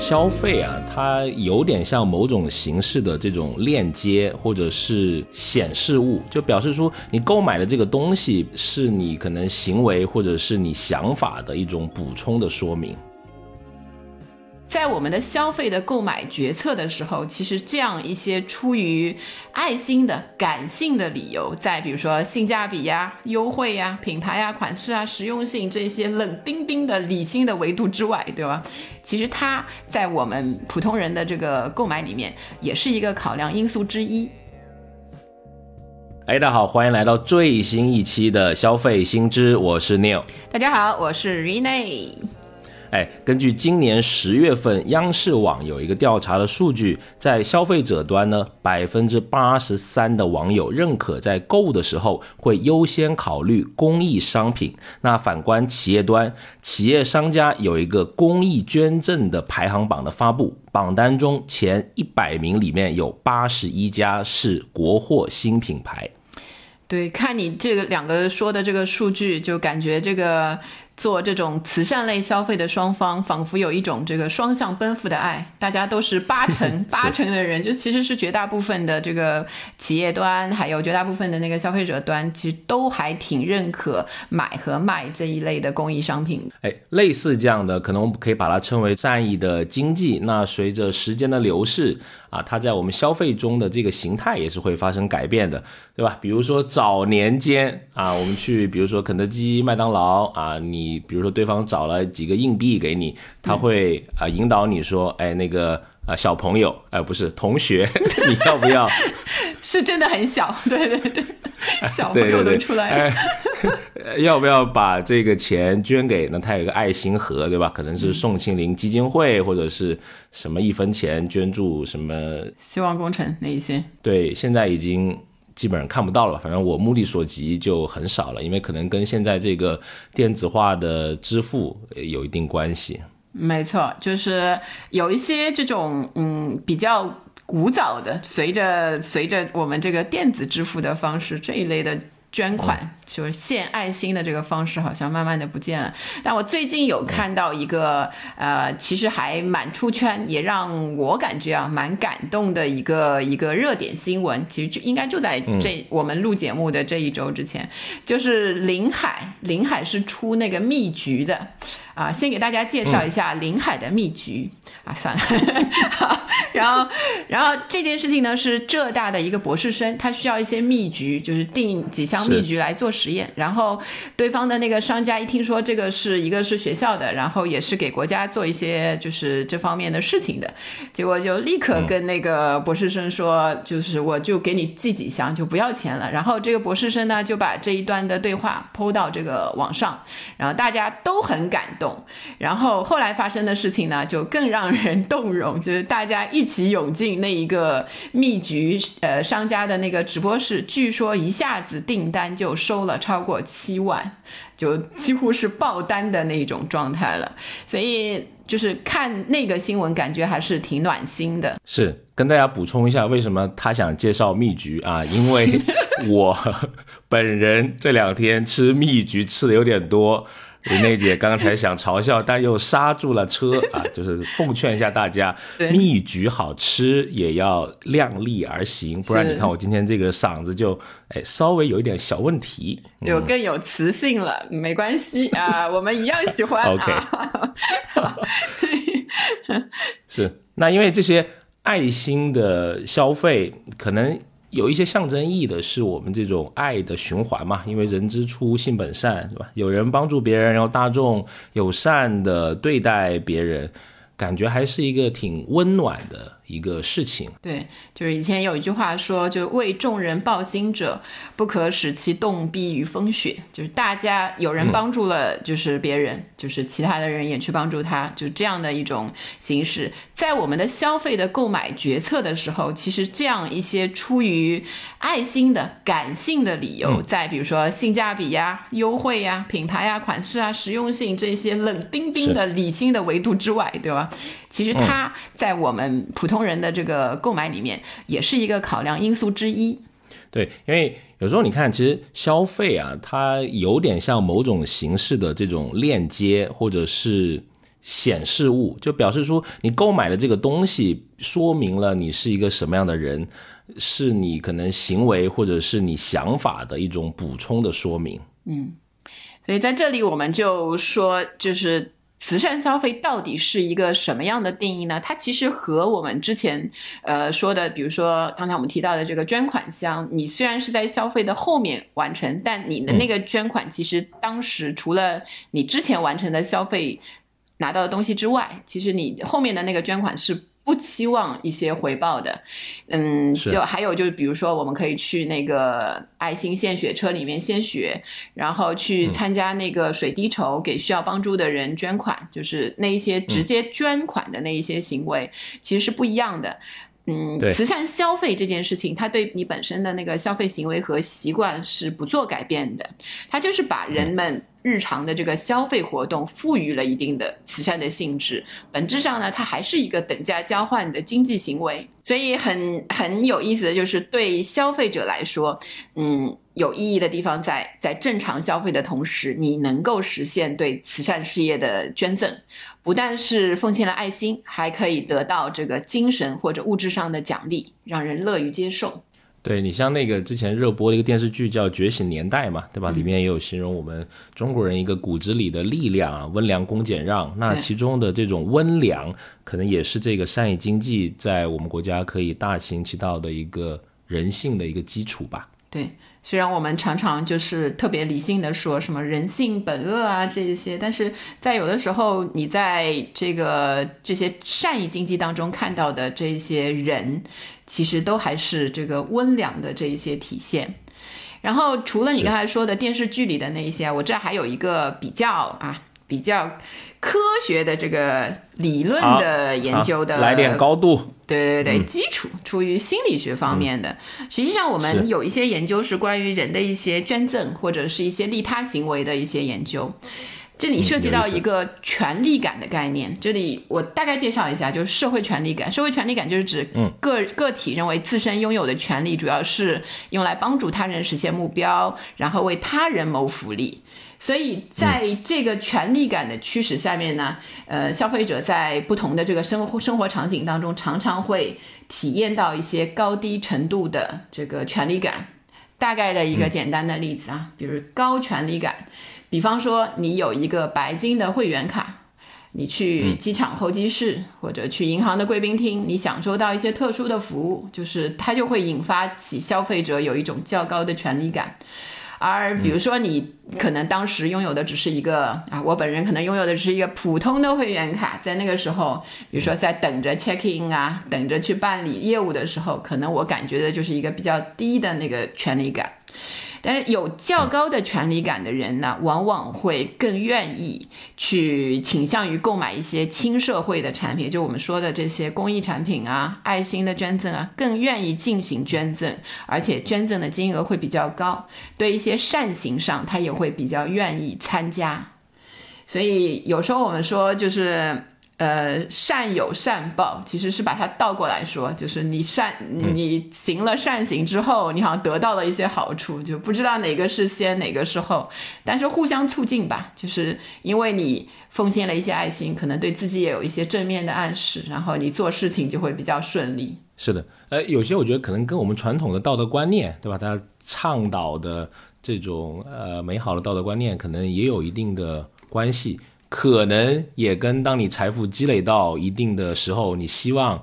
消费啊，它有点像某种形式的这种链接或者是显示物，就表示出你购买的这个东西是你可能行为或者是你想法的一种补充的说明。在我们的消费的购买决策的时候，其实这样一些出于爱心的感性的理由，在比如说性价比呀、优惠呀、品牌呀、款式啊、实用性这些冷冰冰的理性的维度之外，对吧？其实它在我们普通人的这个购买里面，也是一个考量因素之一。哎，大家好，欢迎来到最新一期的消费新知，我是 Neil。大家好，我是 Rene。哎，根据今年十月份央视网有一个调查的数据，在消费者端呢，百分之八十三的网友认可在购物的时候会优先考虑公益商品。那反观企业端，企业商家有一个公益捐赠的排行榜的发布，榜单中前一百名里面有八十一家是国货新品牌。对，看你这个两个说的这个数据，就感觉这个。做这种慈善类消费的双方，仿佛有一种这个双向奔赴的爱，大家都是八成八成的人，就其实是绝大部分的这个企业端，还有绝大部分的那个消费者端，其实都还挺认可买和卖这一类的公益商品。哎，类似这样的，可能我们可以把它称为善意的经济。那随着时间的流逝啊，它在我们消费中的这个形态也是会发生改变的，对吧？比如说早年间啊，我们去，比如说肯德基、麦当劳啊，你。比如说，对方找了几个硬币给你，他会啊引导你说，哎，那个啊小朋友，哎不是同学，你要不要？是真的很小，对 对对，小朋友都出来了。要不要把这个钱捐给？那他有个爱心盒，对吧？可能是宋庆龄基金会，或者是什么一分钱捐助什么希望工程那一些。对，现在已经。基本上看不到了，反正我目力所及就很少了，因为可能跟现在这个电子化的支付有一定关系。没错，就是有一些这种嗯比较古早的，随着随着我们这个电子支付的方式这一类的。捐款就是献爱心的这个方式，好像慢慢的不见了。但我最近有看到一个，呃，其实还蛮出圈，也让我感觉啊蛮感动的一个一个热点新闻。其实就应该就在这我们录节目的这一周之前，就是林海，林海是出那个蜜橘的。啊，先给大家介绍一下临海的蜜橘。啊，算了，好，然后，然后这件事情呢是浙大的一个博士生，他需要一些蜜橘，就是订几箱蜜橘来做实验，然后对方的那个商家一听说这个是一个是学校的，然后也是给国家做一些就是这方面的事情的，结果就立刻跟那个博士生说，就是我就给你寄几箱，就不要钱了。然后这个博士生呢就把这一段的对话抛到这个网上，然后大家都很感动。然后后来发生的事情呢，就更让人动容，就是大家一起涌进那一个蜜橘呃商家的那个直播室，据说一下子订单就收了超过七万，就几乎是爆单的那种状态了。所以就是看那个新闻，感觉还是挺暖心的。是跟大家补充一下，为什么他想介绍蜜橘啊？因为 我 本人这两天吃蜜橘吃的有点多。林内姐刚才想嘲笑，但又刹住了车啊！就是奉劝一下大家，蜜橘好吃也要量力而行，不然你看我今天这个嗓子就哎稍微有一点小问题，有更有磁性了，没关系啊，我们一样喜欢。OK，是那因为这些爱心的消费可能。有一些象征意义的是我们这种爱的循环嘛，因为人之初性本善，是吧？有人帮助别人，然后大众友善的对待别人，感觉还是一个挺温暖的。一个事情，对，就是以前有一句话说，就为众人抱薪者，不可使其冻毙于风雪。就是大家有人帮助了，就是别人，就是其他的人也去帮助他，就这样的一种形式。在我们的消费的购买决策的时候，其实这样一些出于爱心的感性的理由，在比如说性价比呀、优惠呀、品牌呀、款式啊、实用性这些冷冰冰的理性的维度之外，对吧？其实它在我们普通人的这个购买里面，也是一个考量因素之一。对，因为有时候你看，其实消费啊，它有点像某种形式的这种链接或者是显示物，就表示出你购买的这个东西说明了你是一个什么样的人，是你可能行为或者是你想法的一种补充的说明。嗯，所以在这里我们就说，就是慈善消费到底是一个什么样的定义呢？它其实和我们之前呃说的，比如说刚才我们提到的这个捐款箱，你虽然是在消费的后面完成，但你的那个捐款其实当时除了你之前完成的消费。拿到的东西之外，其实你后面的那个捐款是不期望一些回报的，嗯，就还有就是比如说我们可以去那个爱心献血车里面献血，然后去参加那个水滴筹给需要帮助的人捐款，就是那一些直接捐款的那一些行为，其实是不一样的。嗯，慈善消费这件事情，它对你本身的那个消费行为和习惯是不做改变的，它就是把人们。日常的这个消费活动赋予了一定的慈善的性质，本质上呢，它还是一个等价交换的经济行为。所以很很有意思的就是，对消费者来说，嗯，有意义的地方在在正常消费的同时，你能够实现对慈善事业的捐赠，不但是奉献了爱心，还可以得到这个精神或者物质上的奖励，让人乐于接受。对你像那个之前热播的一个电视剧叫《觉醒年代》嘛，对吧？里面也有形容我们中国人一个骨子里的力量啊，温良恭俭让。那其中的这种温良，可能也是这个善意经济在我们国家可以大行其道的一个人性的一个基础吧。对，虽然我们常常就是特别理性的说什么人性本恶啊这一些，但是在有的时候，你在这个这些善意经济当中看到的这些人。其实都还是这个温良的这一些体现，然后除了你刚才说的电视剧里的那一些，我这还有一个比较啊比较科学的这个理论的研究的来点高度，对对对，基础出于心理学方面的。实际上我们有一些研究是关于人的一些捐赠或者是一些利他行为的一些研究。这里涉及到一个权力感的概念。这里我大概介绍一下，就是社会权力感。社会权力感就是指个个体认为自身拥有的权利，主要是用来帮助他人实现目标，然后为他人谋福利。所以在这个权力感的驱使下面呢，呃，消费者在不同的这个生活生活场景当中，常常会体验到一些高低程度的这个权力感。大概的一个简单的例子啊，比如高权力感。比方说，你有一个白金的会员卡，你去机场候机室或者去银行的贵宾厅，你享受到一些特殊的服务，就是它就会引发起消费者有一种较高的权利感。而比如说，你可能当时拥有的只是一个啊，我本人可能拥有的是一个普通的会员卡，在那个时候，比如说在等着 check in 啊，等着去办理业务的时候，可能我感觉的就是一个比较低的那个权利感。但是有较高的权利感的人呢，往往会更愿意去倾向于购买一些亲社会的产品，就我们说的这些公益产品啊、爱心的捐赠啊，更愿意进行捐赠，而且捐赠的金额会比较高。对一些善行上，他也会比较愿意参加。所以有时候我们说就是。呃，善有善报，其实是把它倒过来说，就是你善，你行了善行之后，你好像得到了一些好处，就不知道哪个是先，哪个是后，但是互相促进吧，就是因为你奉献了一些爱心，可能对自己也有一些正面的暗示，然后你做事情就会比较顺利。是的，呃，有些我觉得可能跟我们传统的道德观念，对吧？他倡导的这种呃美好的道德观念，可能也有一定的关系。可能也跟当你财富积累到一定的时候，你希望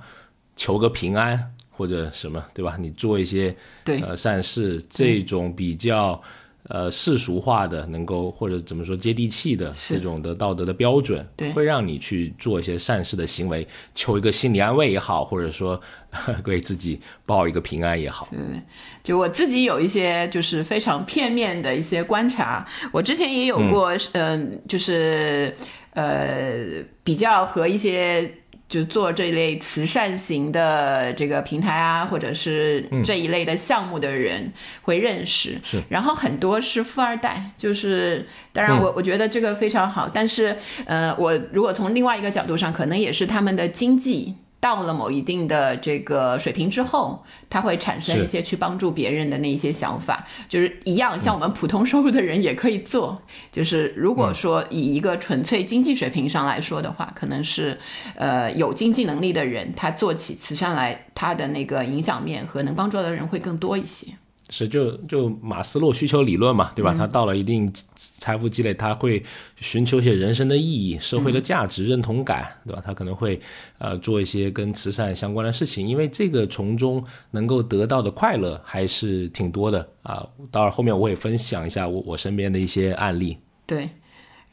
求个平安或者什么，对吧？你做一些呃善事，这种比较。呃，世俗化的能够或者怎么说接地气的这种的道德的标准，对，会让你去做一些善事的行为，求一个心理安慰也好，或者说 为自己报一个平安也好。对，就我自己有一些就是非常片面的一些观察，我之前也有过，嗯，就是呃比较和一些。就做这一类慈善型的这个平台啊，或者是这一类的项目的人会认识，是。然后很多是富二代，就是当然我我觉得这个非常好，但是呃，我如果从另外一个角度上，可能也是他们的经济。到了某一定的这个水平之后，他会产生一些去帮助别人的那一些想法，就是一样，像我们普通收入的人也可以做。就是如果说以一个纯粹经济水平上来说的话，可能是呃有经济能力的人，他做起慈善来，他的那个影响面和能帮助的人会更多一些。是，就就马斯洛需求理论嘛，对吧？他到了一定财富积累，他会寻求一些人生的意义、社会的价值、认同感，对吧？他可能会呃做一些跟慈善相关的事情，因为这个从中能够得到的快乐还是挺多的啊。待会儿后面我也分享一下我我身边的一些案例。对。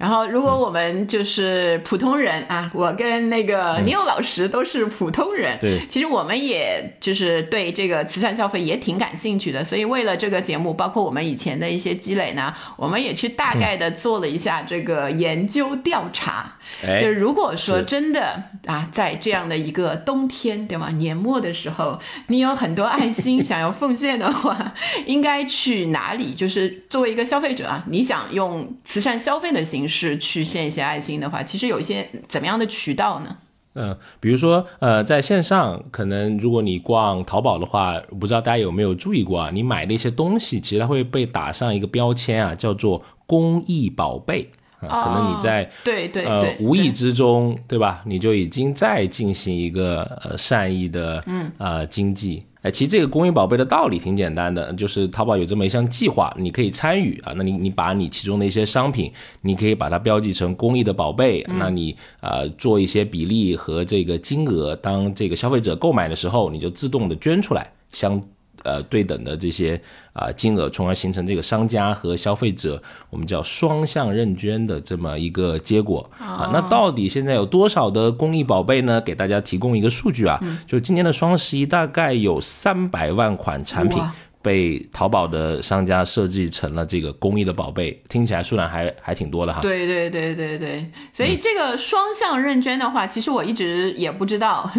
然后，如果我们就是普通人啊，我跟那个尼欧老师都是普通人，对，其实我们也就是对这个慈善消费也挺感兴趣的。所以为了这个节目，包括我们以前的一些积累呢，我们也去大概的做了一下这个研究调查。就是如果说真的啊，在这样的一个冬天，对吗？年末的时候，你有很多爱心 想要奉献的话，应该去哪里？就是作为一个消费者啊，你想用慈善消费的形式。去献一些爱心的话，其实有一些怎么样的渠道呢？嗯，比如说，呃，在线上，可能如果你逛淘宝的话，不知道大家有没有注意过啊？你买的一些东西，其实它会被打上一个标签啊，叫做公益宝贝啊。可能你在对对呃无意之中，对吧？你就已经在进行一个呃善意的嗯呃经济。哎，其实这个公益宝贝的道理挺简单的，就是淘宝有这么一项计划，你可以参与啊。那你你把你其中的一些商品，你可以把它标记成公益的宝贝，那你呃做一些比例和这个金额，当这个消费者购买的时候，你就自动的捐出来，相。呃，对等的这些啊金额，从而形成这个商家和消费者，我们叫双向认捐的这么一个结果啊。那到底现在有多少的公益宝贝呢？给大家提供一个数据啊，就今年的双十一大概有三百万款产品。被淘宝的商家设计成了这个公益的宝贝，听起来数量还还挺多的哈。对对对对对，所以这个双向认捐的话，其实我一直也不知道。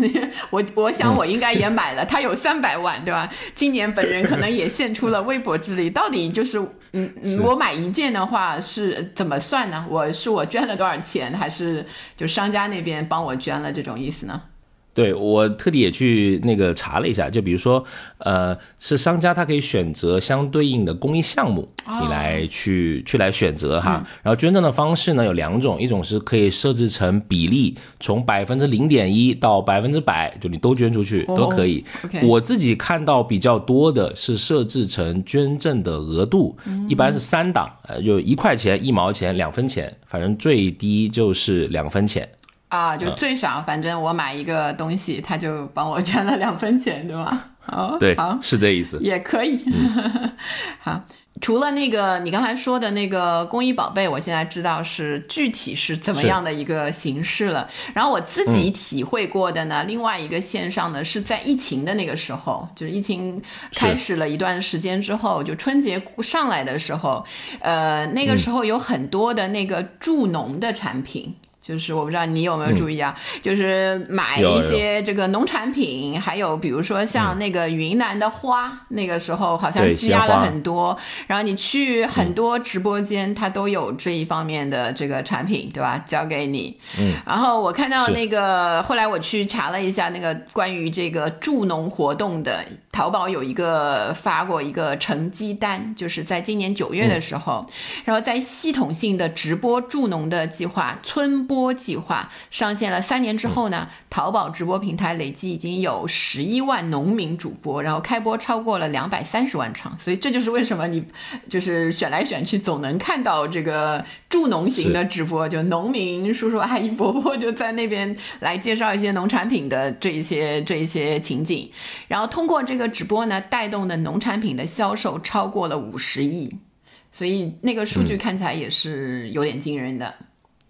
我我想我应该也买了，它有三百万，对吧？今年本人可能也献出了微薄之力。到底就是嗯嗯，我买一件的话是怎么算呢？我是我捐了多少钱，还是就商家那边帮我捐了这种意思呢？对我特地也去那个查了一下，就比如说，呃，是商家他可以选择相对应的公益项目，你来去去来选择哈。然后捐赠的方式呢有两种，一种是可以设置成比例，从百分之零点一到百分之百，就你都捐出去都可以。我自己看到比较多的是设置成捐赠的额度，一般是三档，呃，就一块钱、一毛钱、两分钱，反正最低就是两分钱。啊，就最少，反正我买一个东西，他就帮我捐了两分钱，对吗？哦，对，好，是这意思，也可以。好，除了那个你刚才说的那个公益宝贝，我现在知道是具体是怎么样的一个形式了。然后我自己体会过的呢，另外一个线上呢，是在疫情的那个时候，就是疫情开始了一段时间之后，就春节上来的时候，呃，那个时候有很多的那个助农的产品。就是我不知道你有没有注意啊，就是买一些这个农产品，还有比如说像那个云南的花，那个时候好像积压了很多，然后你去很多直播间，它都有这一方面的这个产品，对吧？交给你。嗯。然后我看到那个，后来我去查了一下那个关于这个助农活动的，淘宝有一个发过一个成绩单，就是在今年九月的时候，然后在系统性的直播助农的计划村。播计划上线了三年之后呢，淘宝直播平台累计已经有十一万农民主播，然后开播超过了两百三十万场，所以这就是为什么你就是选来选去总能看到这个助农型的直播，就农民叔叔阿姨伯伯就在那边来介绍一些农产品的这一些这一些情景，然后通过这个直播呢，带动的农产品的销售超过了五十亿，所以那个数据看起来也是有点惊人的。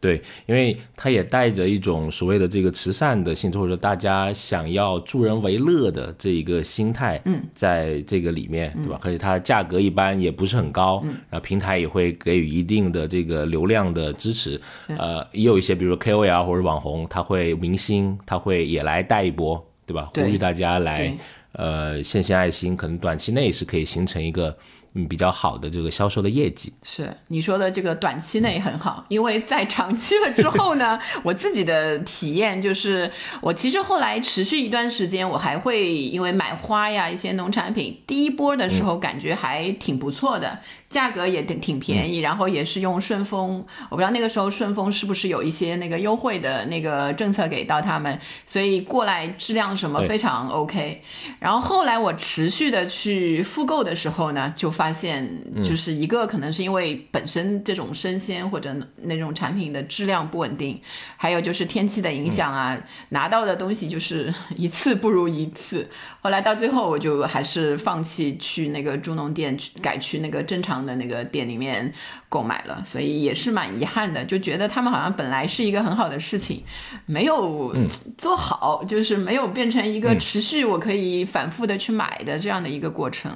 对，因为他也带着一种所谓的这个慈善的性质，或者大家想要助人为乐的这一个心态，嗯，在这个里面，对吧？而且它价格一般也不是很高，然后平台也会给予一定的这个流量的支持，呃，也有一些比如 KOL 或者网红，他会明星，他会也来带一波，对吧？呼吁大家来，呃，献献爱心，可能短期内是可以形成一个。嗯比较好的这个销售的业绩。是你说的这个短期内很好，因为在长期了之后呢，我自己的体验就是，我其实后来持续一段时间，我还会因为买花呀一些农产品，第一波的时候感觉还挺不错的。价格也挺挺便宜，然后也是用顺丰，我不知道那个时候顺丰是不是有一些那个优惠的那个政策给到他们，所以过来质量什么非常 OK。然后后来我持续的去复购的时候呢，就发现就是一个可能是因为本身这种生鲜或者那种产品的质量不稳定，还有就是天气的影响啊，拿到的东西就是一次不如一次。后来到最后，我就还是放弃去那个猪农店，去改去那个正常的那个店里面购买了，所以也是蛮遗憾的，就觉得他们好像本来是一个很好的事情，没有做好，就是没有变成一个持续我可以反复的去买的这样的一个过程。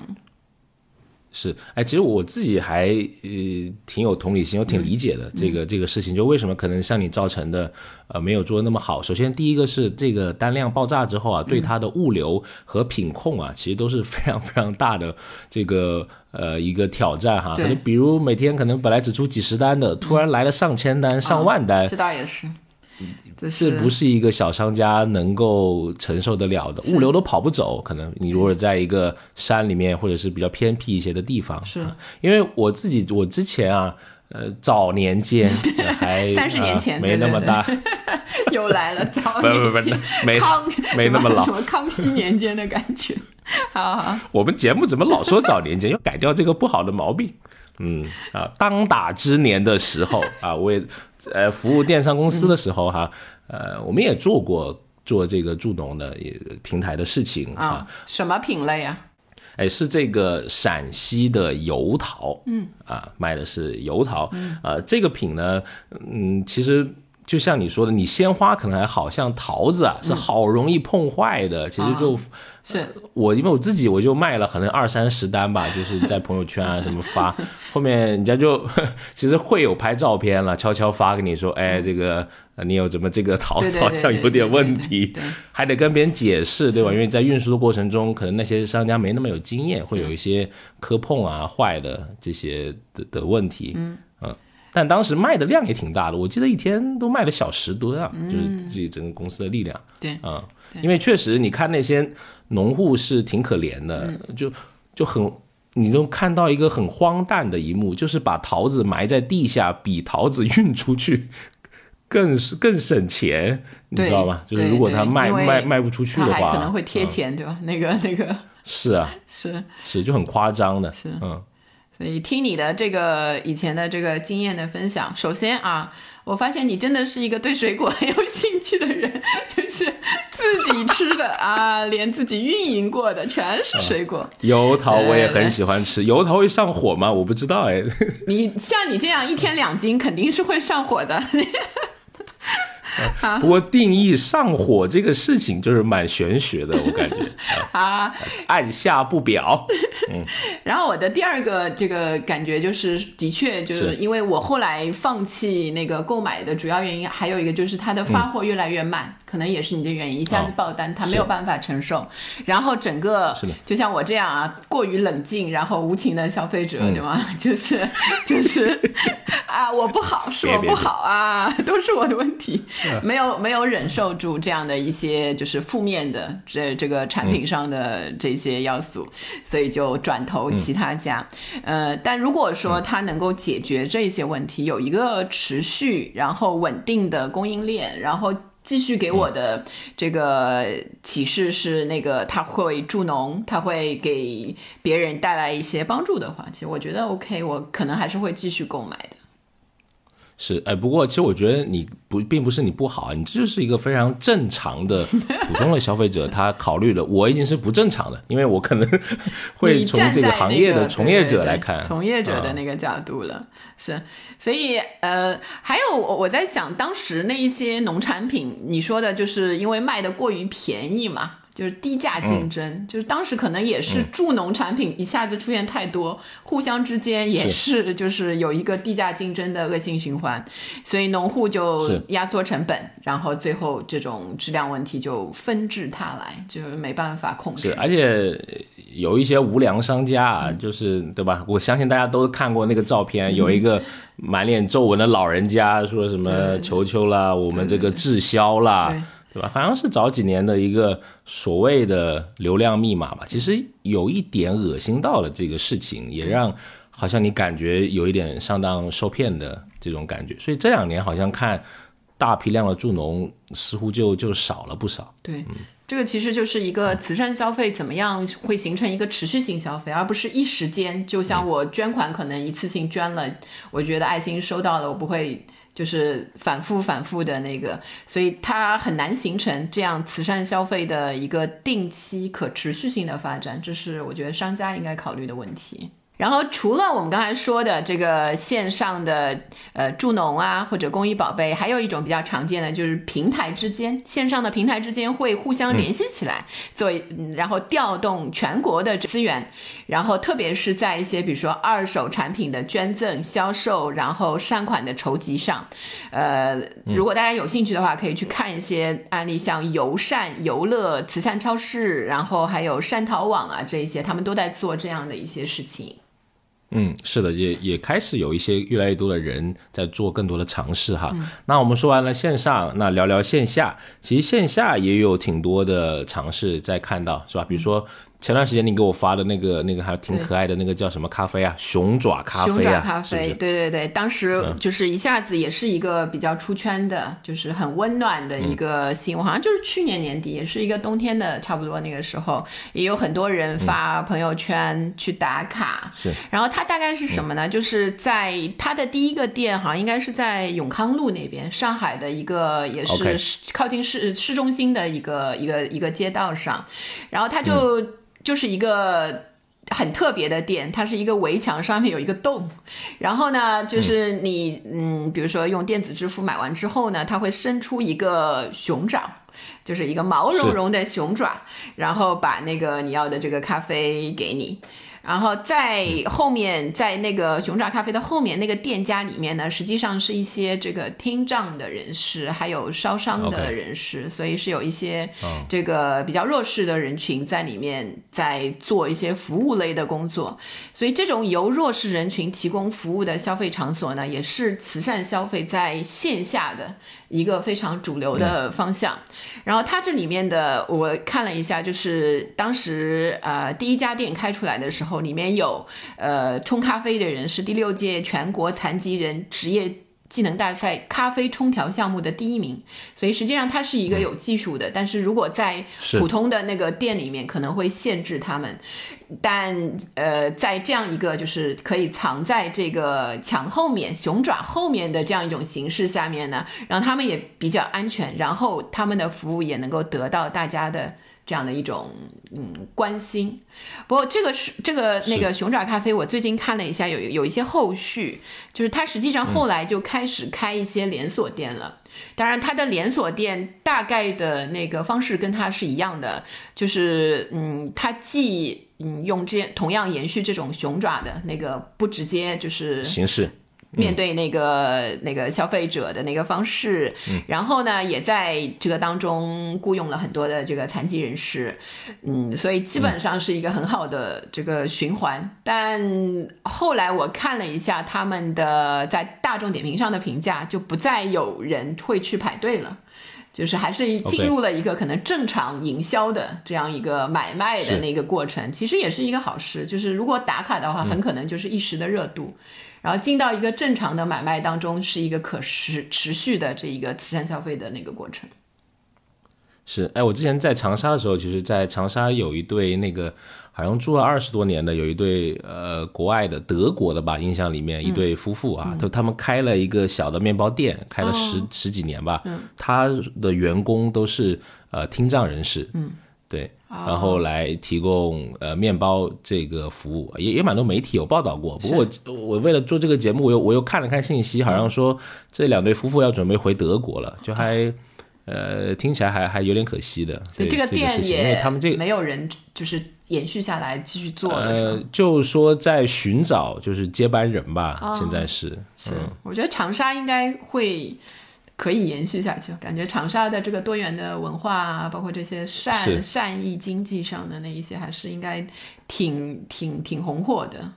是，哎，其实我自己还呃挺有同理心，我挺理解的、这个这个事情，就为什么可能像你造成的，呃，没有做的那么好。首先，第一个是这个单量爆炸之后啊，对它的物流和品控啊，其实都是非常非常大的这个呃一个挑战哈。可对。能比如每天可能本来只出几十单的，突然来了上千单、上万单，这倒也是，这这不是一个小商家能够承受得了的，物流都跑不走。可能你如果在一个山里面，或者是比较偏僻一些的地方，是啊因为我自己我之前啊，呃，早年间呃 还三十年前没那么大，又来了，早不不不年间没康没那么老什么康熙年间的感觉。好好，我们节目怎么老说早年间，要改掉这个不好的毛病。嗯。啊，当打之年的时候 啊，我也呃服务电商公司的时候哈、呃，我们也做过做这个助农的也平台的事情啊啊，什么品类啊？哎，是这个陕西的油桃，嗯。啊，卖的是油桃，嗯。啊，这个品呢，嗯，其实就像你说的，你鲜花可能还好像桃子啊，是好容易碰坏的，其实就。是。我因为我自己我就卖了可能二三十单吧，就是在朋友圈啊什么发，后面人家就 其实会有拍照片了，悄悄发给你说，哎，这个呃你有怎么这个桃子好像有点问题。还得跟别人解释，对吧？因为在运输的过程中，可能那些商家没那么有经验，会有一些磕碰啊、坏的这些的的问题，嗯但当时卖的量也挺大的，我记得一天都卖了小十吨啊，就是这整个公司的力量。对啊、因为确实你看那些农户是挺可怜的，就就很。你就看到一个很荒诞的一幕，就是把桃子埋在地下，比桃子运出去 更是更省钱，你知道吗？就是如果他卖卖卖不出去的话，可能会贴嗯钱，对吧？那个那个是啊，是。是就很夸张的，是嗯，所以听你的这个以前的这个经验的分享，首先啊，我发现你真的是一个对水果很有兴趣的人，就是自己吃的啊，连自己运营过的全是水果。油桃我也很喜欢吃，油桃会上火吗？我不知道哎，你像你这样一天两斤，肯定是会上火的。不过定义上火这个事情就是蛮玄学的，我感觉 啊，按下不表。嗯。然后我的第二个这个感觉就是，的确就是是。因为我后来放弃那个购买的主要原因，还有一个就是它的发货越来越慢，可能也是你的原因，一下子哦爆单，它是没有办法承受。然后整个就像我这样啊，过于冷静，然后无情的消费者，嗯。对吗？就是 就是啊，我不好，是我不好啊，都是我的问题，没有没有忍受住这样的一些就是负面的这这个产品上的这些要素，所以就转投其他家。呃，但如果说它能够解决这些问题，有一个持续然后稳定的供应链，然后。继续给我的这个启示是，那个他会助农，他会给别人带来一些帮助的话，其实我觉得 OK，我可能还是会继续购买的。是，哎，不过其实我觉得你不并不是你不好啊，你这就是一个非常正常的 普通的消费者，他考虑了，我已经是不正常的，因为我可能 会从这个行业的从业者对对对来看，从业者的嗯那个角度了，是，所以呃，还有我我在想，当时那一些农产品，你说的就是因为卖的过于便宜嘛。就是低价竞争，嗯就是当时可能也是助农产品一下子出现太多，互相之间也是。就是有一个低价竞争的恶性循环，所以农户就压缩成本，然后最后这种质量问题就纷至沓来，就是没办法控制。是，而且有一些无良商家啊，就是对吧？我相信大家都看过那个照片，有一个满脸皱纹的老人家，说什么求求啦，我们这个滞销啦，对吧？好像是早几年的一个所谓的流量密码吧，其实有一点恶心到了这个事情，也让好像你感觉有一点上当受骗的这种感觉，所以这两年好像看大批量的助农似乎就就少了不少。对。这个其实就是一个慈善消费怎么样会形成一个持续性消费，而不是一时间。就像我捐款，可能一次性捐了，我觉得爱心收到了，我不会就是反复反复的那个，所以它很难形成这样慈善消费的一个定期可持续性的发展，这是我觉得商家应该考虑的问题。然后除了我们刚才说的这个线上的呃助农啊或者公益宝贝，还有一种比较常见的就是平台之间线上的平台之间会互相联系起来，做嗯然后调动全国的资源，然后特别是在一些比如说二手产品的捐赠、销售，然后善款的筹集上，呃，如果大家有兴趣的话，可以去看一些案例，像游善、游乐、慈善超市，然后还有善淘网啊这一些，他们都在做这样的一些事情。嗯，是的，也也开始有一些越来越多的人在做更多的尝试哈。那我们说完了线上，那聊聊线下。其实线下也有挺多的尝试在看到，是吧？比如说。前段时间你给我发的那个那个还挺可爱的那个叫什么咖啡啊？熊爪咖啡啊？熊爪咖啡，对对对，当时就是一下子也是一个比较出圈的，就是很温暖的一个新闻，好像就是去年年底，也是一个冬天的差不多那个时候，也有很多人发朋友圈去打卡。是，然后它大概是什么呢？就是在它的第一个店，好像应该是在永康路那边，上海的一个也是靠近市市中心的一个一个一个街道上，然后它就。就是一个很特别的店，它是一个围墙上面有一个洞，然后呢，就是你嗯，比如说用电子支付买完之后呢，它会伸出一个熊掌，就是一个毛茸茸的熊爪，然后把那个你要的这个咖啡给你。然后在后面，在那个熊爪咖啡的后面那个店家里面呢，实际上是一些这个听障的人士，还有烧伤的人士，所以是有一些这个比较弱势的人群在里面在做一些服务类的工作。所以这种由弱势人群提供服务的消费场所呢，也是慈善消费在线下的。一个非常主流的方向，然后它这里面的我看了一下，就是当时呃第一家店开出来的时候，里面有呃冲咖啡的人是第六届全国残疾人职业。技能大赛咖啡冲调项目的第一名，所以实际上它是一个有技术的，但是如果在普通的那个店里面可能会限制他们，但呃，在这样一个就是可以藏在这个墙后面、熊爪后面的这样一种形式下面呢，让他们也比较安全，然后他们的服务也能够得到大家的。这样的一种嗯关心，不过这个是这个那个熊爪咖啡，我最近看了一下，有有一些后续，就是它实际上后来就开始开一些连锁店了。当然，它的连锁店大概的那个方式跟它是一样的，就是嗯，它既嗯用这同样延续这种熊爪的那个不直接就是形式。面对那个那个消费者的那个方式，然后呢，也在这个当中雇佣了很多的这个残疾人士，嗯，所以基本上是一个很好的这个循环。但后来我看了一下他们的在大众点评上的评价，就不再有人会去排队了，就是还是进入了一个可能正常营销的这样一个买卖的那个过程。其实也是一个好事，就是如果打卡的话，很可能就是一时的热度。然后进到一个正常的买卖当中，是一个可持持续的这一个慈善消费的那个过程。是，哎，我之前在长沙的时候，其实，在长沙有一对那个好像住了二十多年的，有一对呃国外的德国的吧，印象里面一对夫妇啊，他他们开了一个小的面包店，开了十十几年吧，他的员工都是呃听障人士，嗯，对。然后来提供呃面包这个服务，也也蛮多媒体有报道过。不过我我为了做这个节目，我又我又看了看信息，好像说这两对夫妇要准备回德国了，就还呃听起来还还有点可惜的。所以这个店也因为他们这个没有人就是延续下来继续做呃，就是说在寻找就是接班人吧，现在是是。我觉得长沙应该会。可以延续下去。感觉长沙的这个多元的文化啊，包括这些善善意经济上的那一些，还是应该挺挺挺红火的。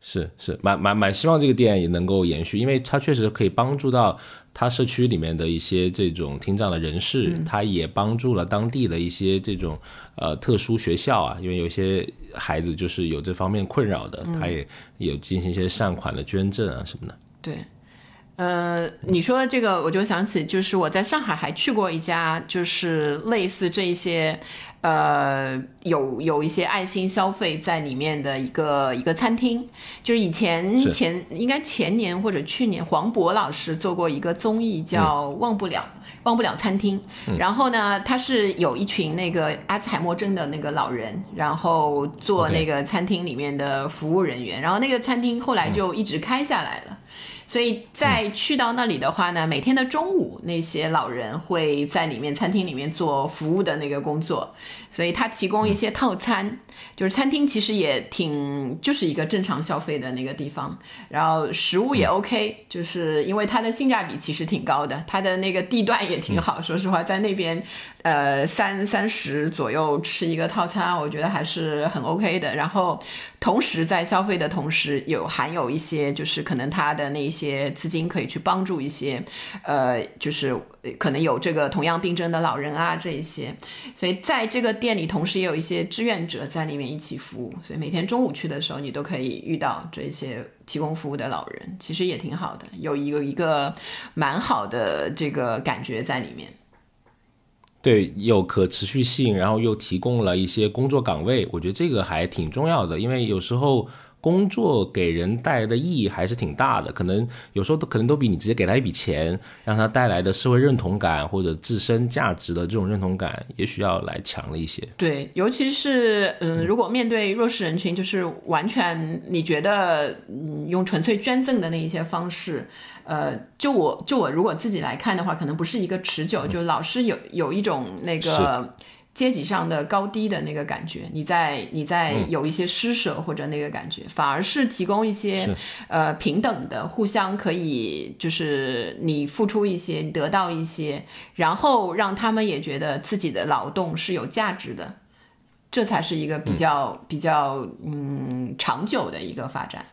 是是，蛮蛮蛮希望这个店也能够延续，因为它确实可以帮助到它社区里面的一些这种听障的人士，它也帮助了当地的一些这种呃特殊学校啊，因为有些孩子就是有这方面困扰的，他也有进行一些善款的捐赠啊什么的。对，呃，你说这个，我就想起，就是我在上海还去过一家，就是类似这一些，呃，有有一些爱心消费在里面的一个一个餐厅，就是以前前应该前年或者去年，黄渤老师做过一个综艺叫《忘不了》。忘不了餐厅，然后呢，他是有一群那个阿兹海默症的那个老人，然后做那个餐厅里面的服务人员，然后那个餐厅后来就一直开下来了。所以在去到那里的话呢，每天的中午，那些老人会在里面餐厅里面做服务的那个工作，所以他提供一些套餐，就是餐厅其实也挺就是一个正常消费的那个地方，然后食物也 OK，就是因为它的性价比其实挺高的，它的那个地段也挺好，说实话，在那边呃三三十左右吃一个套餐，我觉得还是很 OK 的。然后同时在消费的同时，有含有一些就是可能他的那一些资金可以去帮助一些呃，就是呃可能有这个同样病症的老人啊这一些，所以在这个店里同时也有一些志愿者在里面一起服务，所以每天中午去的时候，你都可以遇到这些提供服务的老人，其实也挺好的，有一个一个蛮好的这个感觉在里面。对，有可持续性，然后又提供了一些工作岗位，我觉得这个还挺重要的，因为有时候工作给人带来的意义还是挺大的，可能有时候都可能都比你直接给他一笔钱，让他带来的社会认同感或者自身价值的这种认同感，也许要来强了一些。对，尤其是嗯，如果面对弱势人群，就是完全你觉得嗯，用纯粹捐赠的那一些方式，呃，就我就我如果自己来看的话，可能不是一个持久，就老是有有一种那个阶级上的高低的那个感觉，你在你在有一些施舍或者那个感觉，反而是提供一些呃平等的，互相可以就是你付出一些，你得到一些，然后让他们也觉得自己的劳动是有价值的。这才是一个比较、比较嗯长久的一个发展。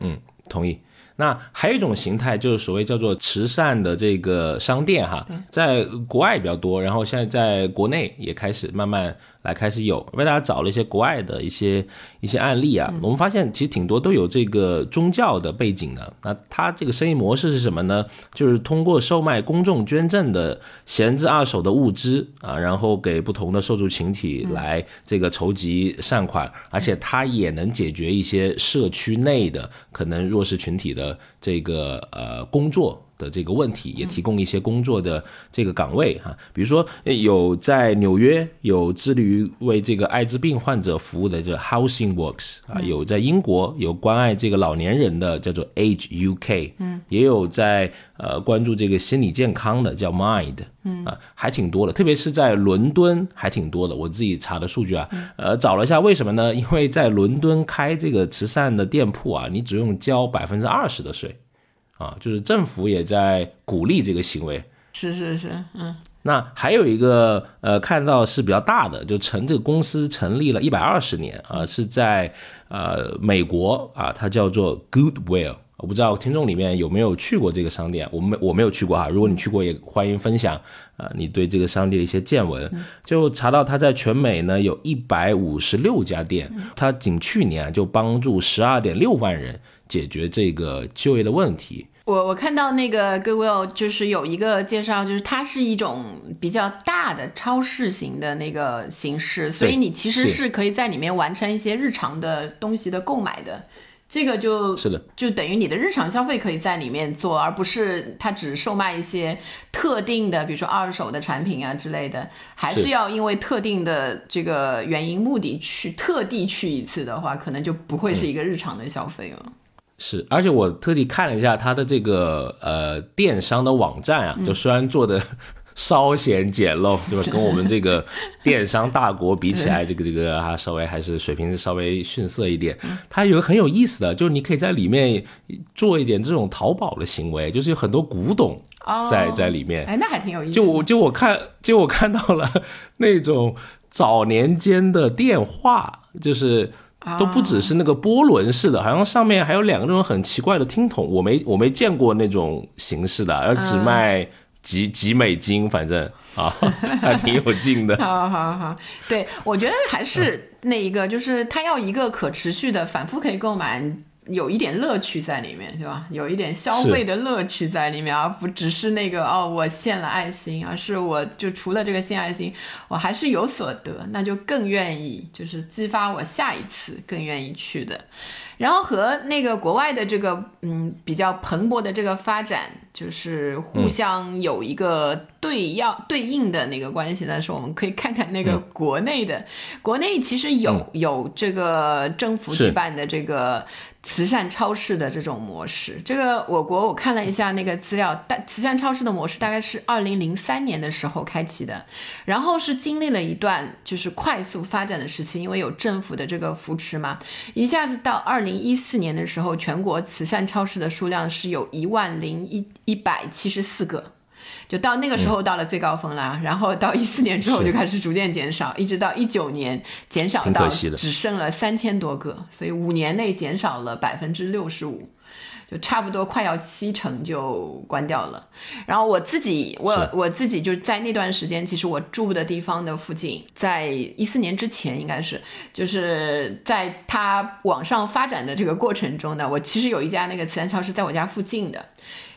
嗯，同意。那还有一种形态，就是所谓叫做慈善的这个商店哈，在国外比较多，然后现在在国内也开始慢慢来开始有，为大家找了一些国外的一些一些案例啊，我们发现其实挺多都有这个宗教的背景的。那它这个生意模式是什么呢？就是通过售卖公众捐赠的闲置二手的物资啊，然后给不同的受助群体来这个筹集善款，而且它也能解决一些社区内的可能弱势群体的这个呃工作。的这个问题，也提供一些工作的这个岗位哈，比如说呃有在纽约有致力于为这个艾滋病患者服务的这 Housing Works 啊，有在英国有关爱这个老年人的叫做 Age UK，嗯，也有在呃关注这个心理健康的叫 Mind，嗯啊，还挺多的，特别是在伦敦还挺多的。我自己查的数据啊，呃，找了一下，为什么呢？因为在伦敦开这个慈善的店铺啊，你只用交百分之二十的税。啊，就是政府也在鼓励这个行为。是是是，嗯，那还有一个呃，看到是比较大的，就成这个公司成立了一百二十年啊，是在呃美国啊，它叫做 Goodwill。我不知道听众里面有没有去过这个商店，我没我没有去过哈。如果你去过，也欢迎分享啊、你对这个商店的一些见闻。就查到它在全美呢有一百五十六家店，它仅去年啊就帮助十二点六万人解决这个就业的问题。我我看到那个 Goodwill 就是有一个介绍，就是它是一种比较大的超市型的那个形式，所以你其实是是可以在里面完成一些日常的东西的购买的。这个就是的，就等于你的日常消费可以在里面做，而不是它只售卖一些特定的，比如说二手的产品啊之类的，还是是要因为特定的这个原因目的去特地去一次的话，可能就不会是一个日常的消费了。是，而且我特地看了一下它的这个呃电商的网站啊，就虽然做的 稍显简陋，对吧？跟我们这个电商大国比起来，这个这个啊稍微还是水平稍微逊色一点。它有个很有意思的，就是你可以在里面做一点这种淘宝的行为，就是有很多古董在在里面。哎，那还挺有意思。就我就我看就我看到了那种早年间的电话，就是都不只是那个波轮式的，好像上面还有两个那种很奇怪的听筒，我没我没见过那种形式的，而只卖。几几美金，反正啊，还挺有劲的。好好好，对我觉得还是那一个，就是他要一个可持续的、反复可以购买，有一点乐趣在里面，对吧？有一点消费的乐趣在里面，而不只是。那个哦，我献了爱心，而是。我就除了这个献爱心，我还是。有所得，那就更愿意，就是。激发我下一次更愿意去的。然后和那个国外的这个嗯比较蓬勃的这个发展，就是。互相有一个对要对应的那个关系呢，是。我们可以看看那个国内的，国内其实有有这个政府举办的这个。慈善超市的这种模式，这个我国我看了一下那个资料，大慈善超市的模式大概是二零零三年的时候开启的，然后是经历了一段就是快速发展的时期，因为有政府的这个扶持嘛，一下子到二零一四年的时候，全国慈善超市的数量是有一万零一一百七十四个。就到那个时候到了最高峰了，然后到一四年之后就开始逐渐减少，一直到一九年减少到只剩了三千多个，所以五年内减少了百分之六十五，就差不多快要七成就关掉了。然后我自己，我我自己就在那段时间，其实我住的地方的附近，在一四年之前应该是，就是在它往上发展的这个过程中呢，我其实有一家那个慈善超市在我家附近的。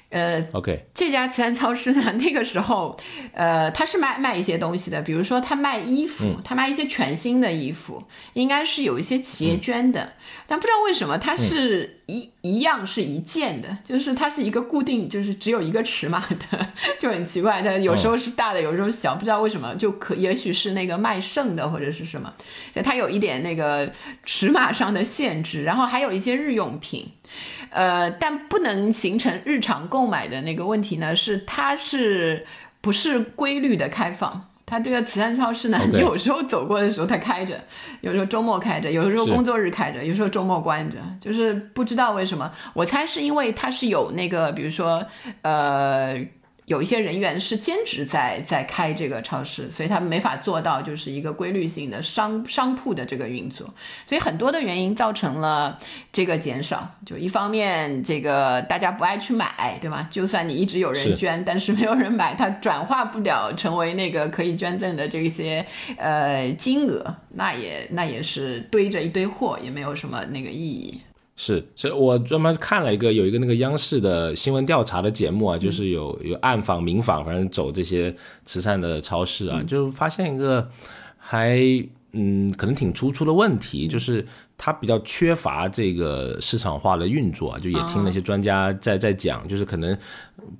呃，OK，这家慈善超市呢，那个时候，呃，他是卖卖一些东西的，比如说他卖衣服，他卖一些全新的衣服，应该是有一些企业捐的，但不知道为什么它是一一样是一件的，就是它是一个固定，就是只有一个尺码的，就很奇怪，它有时候是大的，有时候小，不知道为什么就可，也许是那个卖剩的或者是什么，它有一点那个尺码上的限制，然后还有一些日用品。呃，但不能形成日常购买的那个问题呢，是它是不是规律的开放？它这个慈善超市呢，有时候走过的时候它开着，有时候周末开着，有时候工作日开着，有时候周末关着，就是不知道为什么。我猜是因为它是有那个，比如说，呃。有一些人员是兼职在在开这个超市，所以他们没法做到就是一个规律性的商商铺的这个运作，所以很多的原因造成了这个减少。就一方面，这个大家不爱去买，对吗？就算你一直有人捐，但是没有人买，它转化不了成为那个可以捐赠的这些呃金额，那也那也是堆着一堆货，也没有什么那个意义。是，所以我专门看了一个有一个那个央视的新闻调查的节目啊，就是有有暗访、明访，反正走这些慈善的超市啊，就发现一个还嗯可能挺突出的问题，就是它比较缺乏这个市场化的运作啊，就也听那些专家在在讲，就是可能。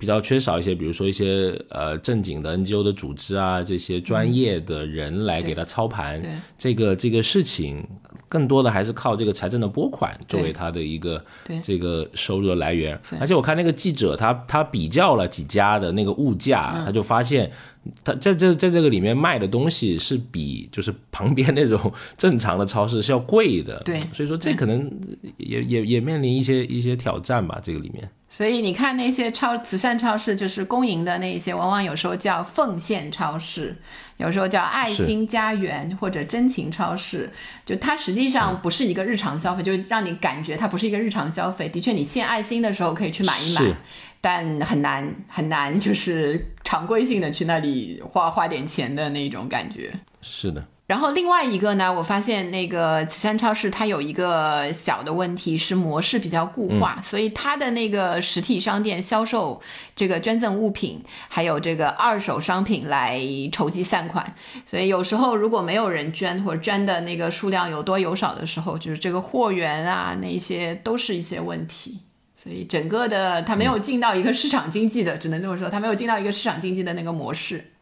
比较缺少一些，比如说一些呃正经的 NGO 的组织啊，这些专业的人来给他操盘，这个这个事情，更多的还是靠这个财政的拨款作为他的一个这个收入的来源。而且我看那个记者他他比较了几家的那个物价，他就发现他在这在这个里面卖的东西是比就是旁边那种正常的超市是要贵的。对，所以说这可能也也也面临一些一些挑战吧，这个里面。所以你看那些超慈善超市，就是公营的那一些，往往有时候叫奉献超市，有时候叫爱心家园或者真情超市。就它实际上不是一个日常消费，就让你感觉它不是一个日常消费。的确，你献爱心的时候可以去买一买，但很难很难，就是常规性的去那里花花点钱的那种感觉。是的。然后另外一个呢，我发现那个慈善超市它有一个小的问题是模式比较固化，所以它的那个实体商店销售这个捐赠物品，还有这个二手商品来筹集善款，所以有时候如果没有人捐或者捐的那个数量有多有少的时候，就是这个货源啊那些都是一些问题，所以整个的它没有进到一个市场经济的，只能这么说，它没有进到一个市场经济的那个模式。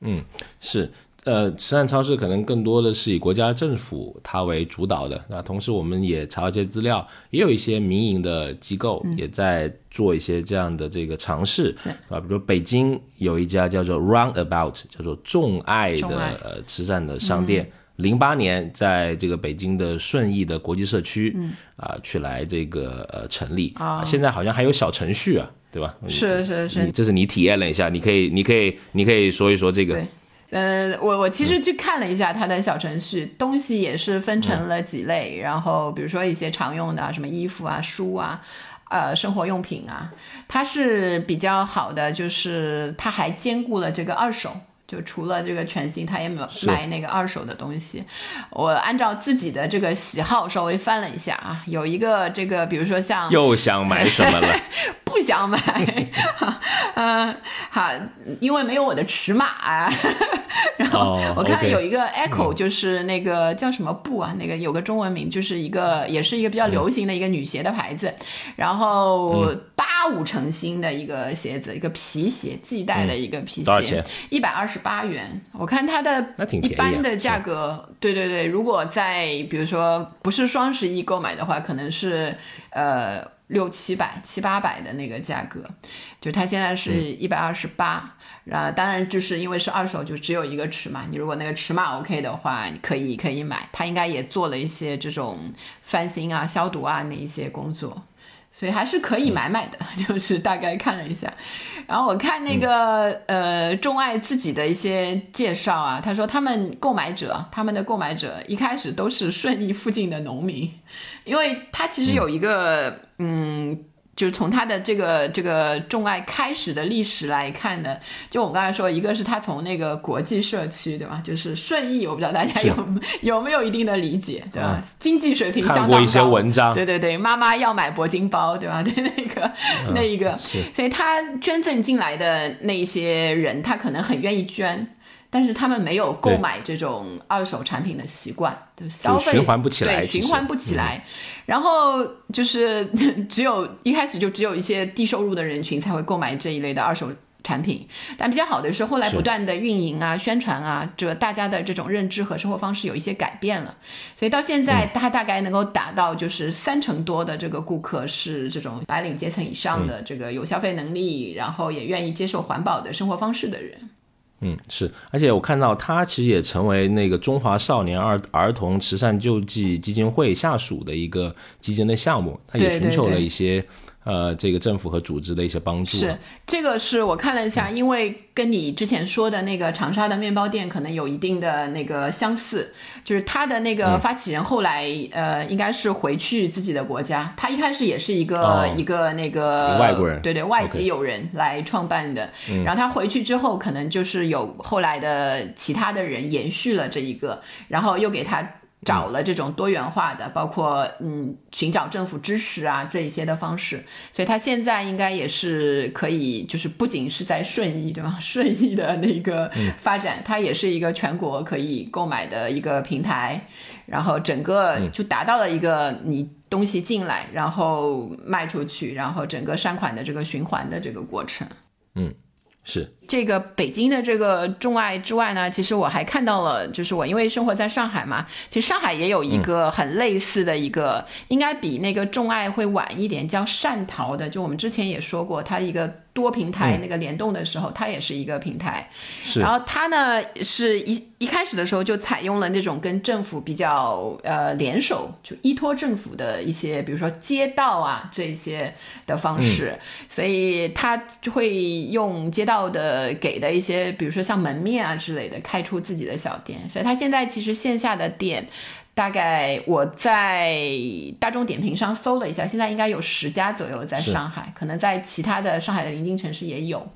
嗯，是。呃，慈善超市可能更多的是以国家政府它为主导的，那同时我们也查了一些资料，也有一些民营的机构也在做一些这样的这个尝试，啊，比如北京有一家叫做 Roundabout，叫做众爱的呃慈善的商店，零八年在这个北京的顺义的国际社区，啊，去来这个呃成立，啊，现在好像还有小程序啊。对吧？是是是你，这是你体验了一下，你可以你可以你可以说一说这个对。呃，我我其实去看了一下它的小程序，东西也是分成了几类，然后比如说一些常用的啊什么衣服啊、书啊、呃生活用品啊，它是比较好的，就是它还兼顾了这个二手。就除了这个全新，他也没有买那个二手的东西。我按照自己的这个喜好稍微翻了一下啊，有一个这个，比如说像又想买什么了？不想买，嗯，好，因为没有我的尺码啊。然后哦我看有一个 Echo，就是那个叫什么布啊，那个有个中文名，就是一个也是一个比较流行的一个女鞋的牌子，然后八五成新的一个鞋子，一个皮鞋，系带的一个皮鞋一百二十八元。我看它的一般的价格，对对对，如果在比如说不是双十一购买的话，可能是呃六七百、七八百的那个价格，就它现在是一百二十八。啊，当然就是因为是二手，就只有一个尺码。你如果那个尺码 OK 的话，你可以可以买。它应该也做了一些这种翻新啊、消毒啊那一些工作，所以还是可以买买的。就是大概看了一下，然后我看那个、呃众爱自己的一些介绍啊，他说他们购买者，他们的购买者一开始都是顺义附近的农民，因为他其实有一个嗯就是从他的这个这个众爱开始的历史来看呢，就我们刚才说，一个是他从那个国际社区，对吧？就是顺义，我不知道大家有 有没有一定的理解，对吧？经济水平相当过一些高文章对对对，妈妈要买铂金包，对吧？对 那个、那一个，所以他捐赠进来的那一些人，他可能很愿意捐。但是他们没有购买这种二手产品的习惯，就消费循环不起来循环不起来。然后就是 只有一开始就只有一些低收入的人群才会购买这一类的二手产品。但比较好的是，后来不断的运营啊、宣传啊，这大家的这种认知和生活方式有一些改变了。所以到现在，嗯它大概能够达到就是三成多的这个顾客是这种白领阶层以上嗯的这个有消费能力，然后也愿意接受环保的生活方式的人。嗯，是，而且我看到他其实也成为那个中华少年儿儿童慈善救济基金会下属的一个基金的项目，他也寻求了对。一些呃这个政府和组织的一些帮助。是这个是我看了一下，因为跟你之前说的那个长沙的面包店可能有一定的那个相似，就是他的那个发起人后来、呃应该是回去自己的国家，他一开始也是一个、哦。一个那个外国人。对对外籍友人来创办的，然后他回去之后可能就是有后来的其他的人延续了这一个，然后又给他。找了这种多元化的，包括嗯寻找政府支持啊这一些的方式，所以他现在应该也是可以，就是不仅是在顺义对吧？顺义的那个发展，它也是一个全国可以购买的一个平台，然后整个就达到了一个你东西进来，然后卖出去，然后整个善款的这个循环的这个过程。嗯是这个北京的这个众爱之外呢，其实我还看到了，就是我因为生活在上海嘛，其实上海也有一个很类似的一个，应该比那个众爱会晚一点，叫善淘的。就我们之前也说过，它一个多平台那个联动的时候，它也是一个平台。是然后它呢是一一开始的时候就采用了那种跟政府比较呃联手，就依托政府的一些，比如说街道啊这些的方式，所以它就会用街道的给的一些，比如说像门面啊之类的，开出自己的小店。所以他现在其实线下的店。大概我在大众点评上搜了一下，现在应该有十家左右在上海，可能在其他的上海的临近城市也有。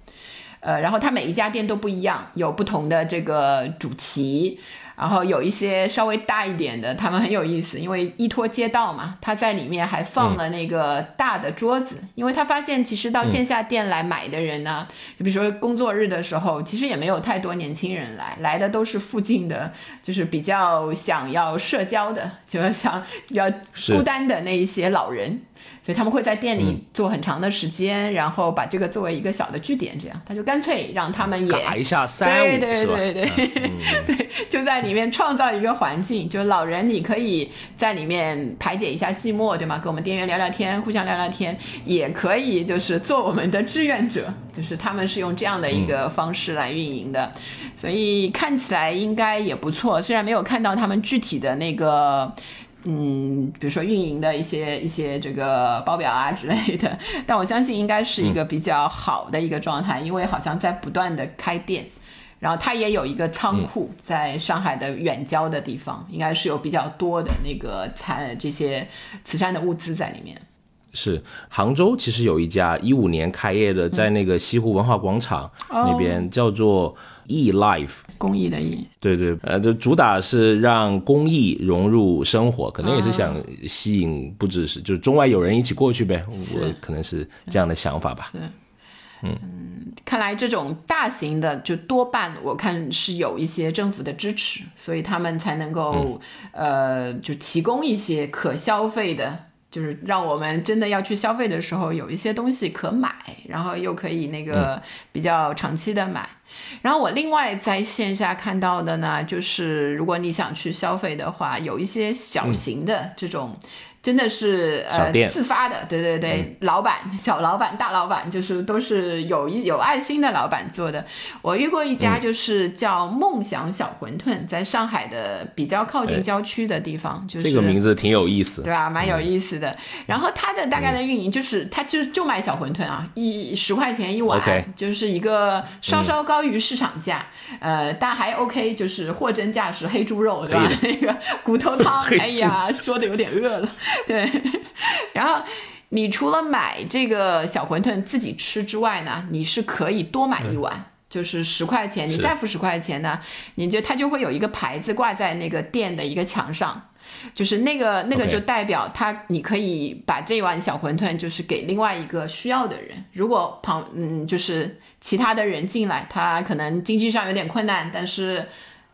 呃，然后它每一家店都不一样，有不同的这个主题，然后有一些稍微大一点的，他们很有意思，因为依托街道嘛，他在里面还放了那个大的桌子，因为他发现其实到线下店来买的人呢，就比如说工作日的时候，其实也没有太多年轻人来，来的都是附近的，就是比较想要社交的，就是想比较孤单的那一些老人。所以他们会在店里做很长的时间，然后把这个作为一个小的据点，这样他就干脆让他们也嘎一下三五对对？对对对，就在里面创造一个环境，就是老人你可以在里面排解一下寂寞，对。吗？跟我们店员聊聊天，互相聊聊天，也可以就是做我们的志愿者，就是他们是用这样的一个方式来运营的，所以看起来应该也不错。虽然没有看到他们具体的那个。嗯，比如说运营的一些一些这个报表啊 之类的，但我相信应该是一个比较好的一个状态，因为好像在不断的开店，然后它也有一个仓库在上海的远郊的地方，应该是有比较多的那个残这些慈善的物资在里面。是杭州其实有一家一五年开业的，在那个西湖文化广场那边叫做 E Life。公益的益，对对，呃，就主打是让公益融入生活，可能也是想吸引不只是就是中外友人一起过去呗，我可能是这样的想法吧。是，嗯，看来这种大型的就多半我看是有一些政府的支持，所以他们才能够呃就提供一些可消费的，就是让我们真的要去消费的时候有一些东西可买，然后又可以那个比较长期的买。然后我另外在线下看到的呢，就是如果你想去消费的话，有一些小型的这种。真的是呃自发的，对对对，老板、小老板、大老板，就是都是有一有爱心的老板做的。我遇过一家，就是叫梦想小馄饨，在上海的比较靠近郊区的地方，就是这个名字挺有意思，对吧？蛮有意思的。然后它的大概的运营就是，它就就卖小馄饨啊，一十块钱一碗，就是一个稍稍高于市场价，呃，但还 OK，就是货真价实黑猪肉，对吧？那个骨头汤，哎呀，说的有点饿了。对，然后你除了买这个小馄饨自己吃之外呢，你是可以多买一碗，就是十块钱，你再付十块钱呢，你就它就会有一个牌子挂在那个店的一个墙上，就是那个那个就代表他你可以把这碗小馄饨就是给另外一个需要的人，如果旁嗯就是其他的人进来，他可能经济上有点困难，但是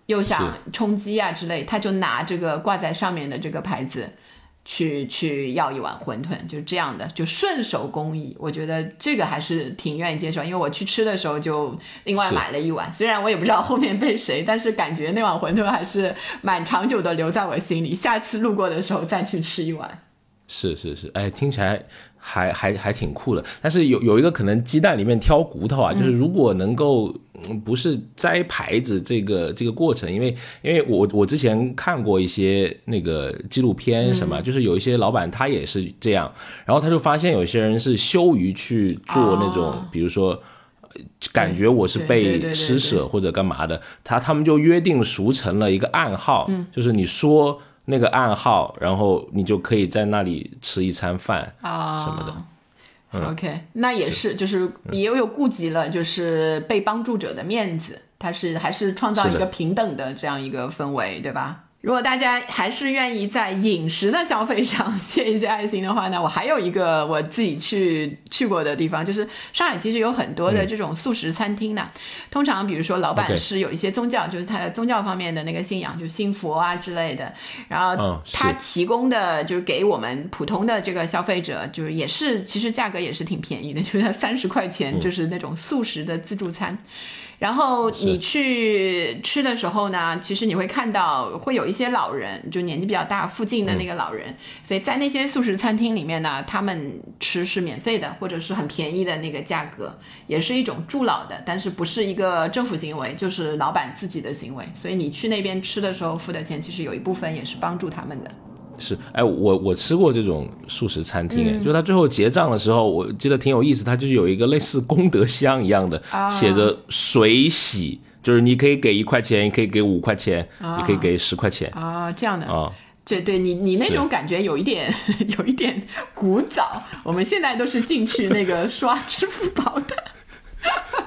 又想充饥啊之类，他就拿这个挂在上面的这个牌子。去去要一碗馄饨，就是这样的，就顺手工艺，我觉得这个还是挺愿意接受。因为我去吃的时候就另外买了一碗，虽然我也不知道后面被谁，但是感觉那碗馄饨还是蛮长久的留在我心里。下次路过的时候再去吃一碗。是是是，哎，听起来还还还挺酷的。但是有有一个可能，鸡蛋里面挑骨头啊，就是如果能够不是摘牌子这个这个过程，因为因为我我之前看过一些那个纪录片什么，就是有一些老板他也是这样，然后他就发现有些人是羞于去做那种，比如说感觉我是被施舍或者干嘛的，他他们就约定俗成了一个暗号，就是你说。那个暗号，然后你就可以在那里吃一餐饭啊。什么的。OK，那也是，就是也有顾及了，就是被帮助者的面子，他是还是创造一个平等的这样一个氛围，对吧？如果大家还是愿意在饮食的消费上献一些爱心的话呢，我还有一个我自己去去过的地方，就是上海其实有很多的这种素食餐厅呢。通常比如说老板是有一些宗教，就是他的宗教方面的那个信仰，就信佛啊之类的。然后他提供的就是给我们普通的这个消费者，就是也是其实价格也是挺便宜的，就是三十块钱就是那种素食的自助餐。然后你去吃的时候呢，其实你会看到会有一些老人，就年纪比较大，附近的那个老人，所以在那些素食餐厅里面呢，他们吃是免费的，或者是很便宜的那个价格，也是一种助老的，但是不是一个政府行为，就是老板自己的行为，所以你去那边吃的时候付的钱，其实有一部分也是帮助他们的。是，哎，我我吃过这种素食餐厅，哎，就他最后结账的时候，我记得挺有意思，他就是有一个类似功德箱一样的，写着水洗，就是你可以给一块钱，也可以给五块钱，也可以给十块钱啊，这样的啊，对对，你你那种感觉有一点 有一点古早，我们现在都是进去那个刷支付宝的。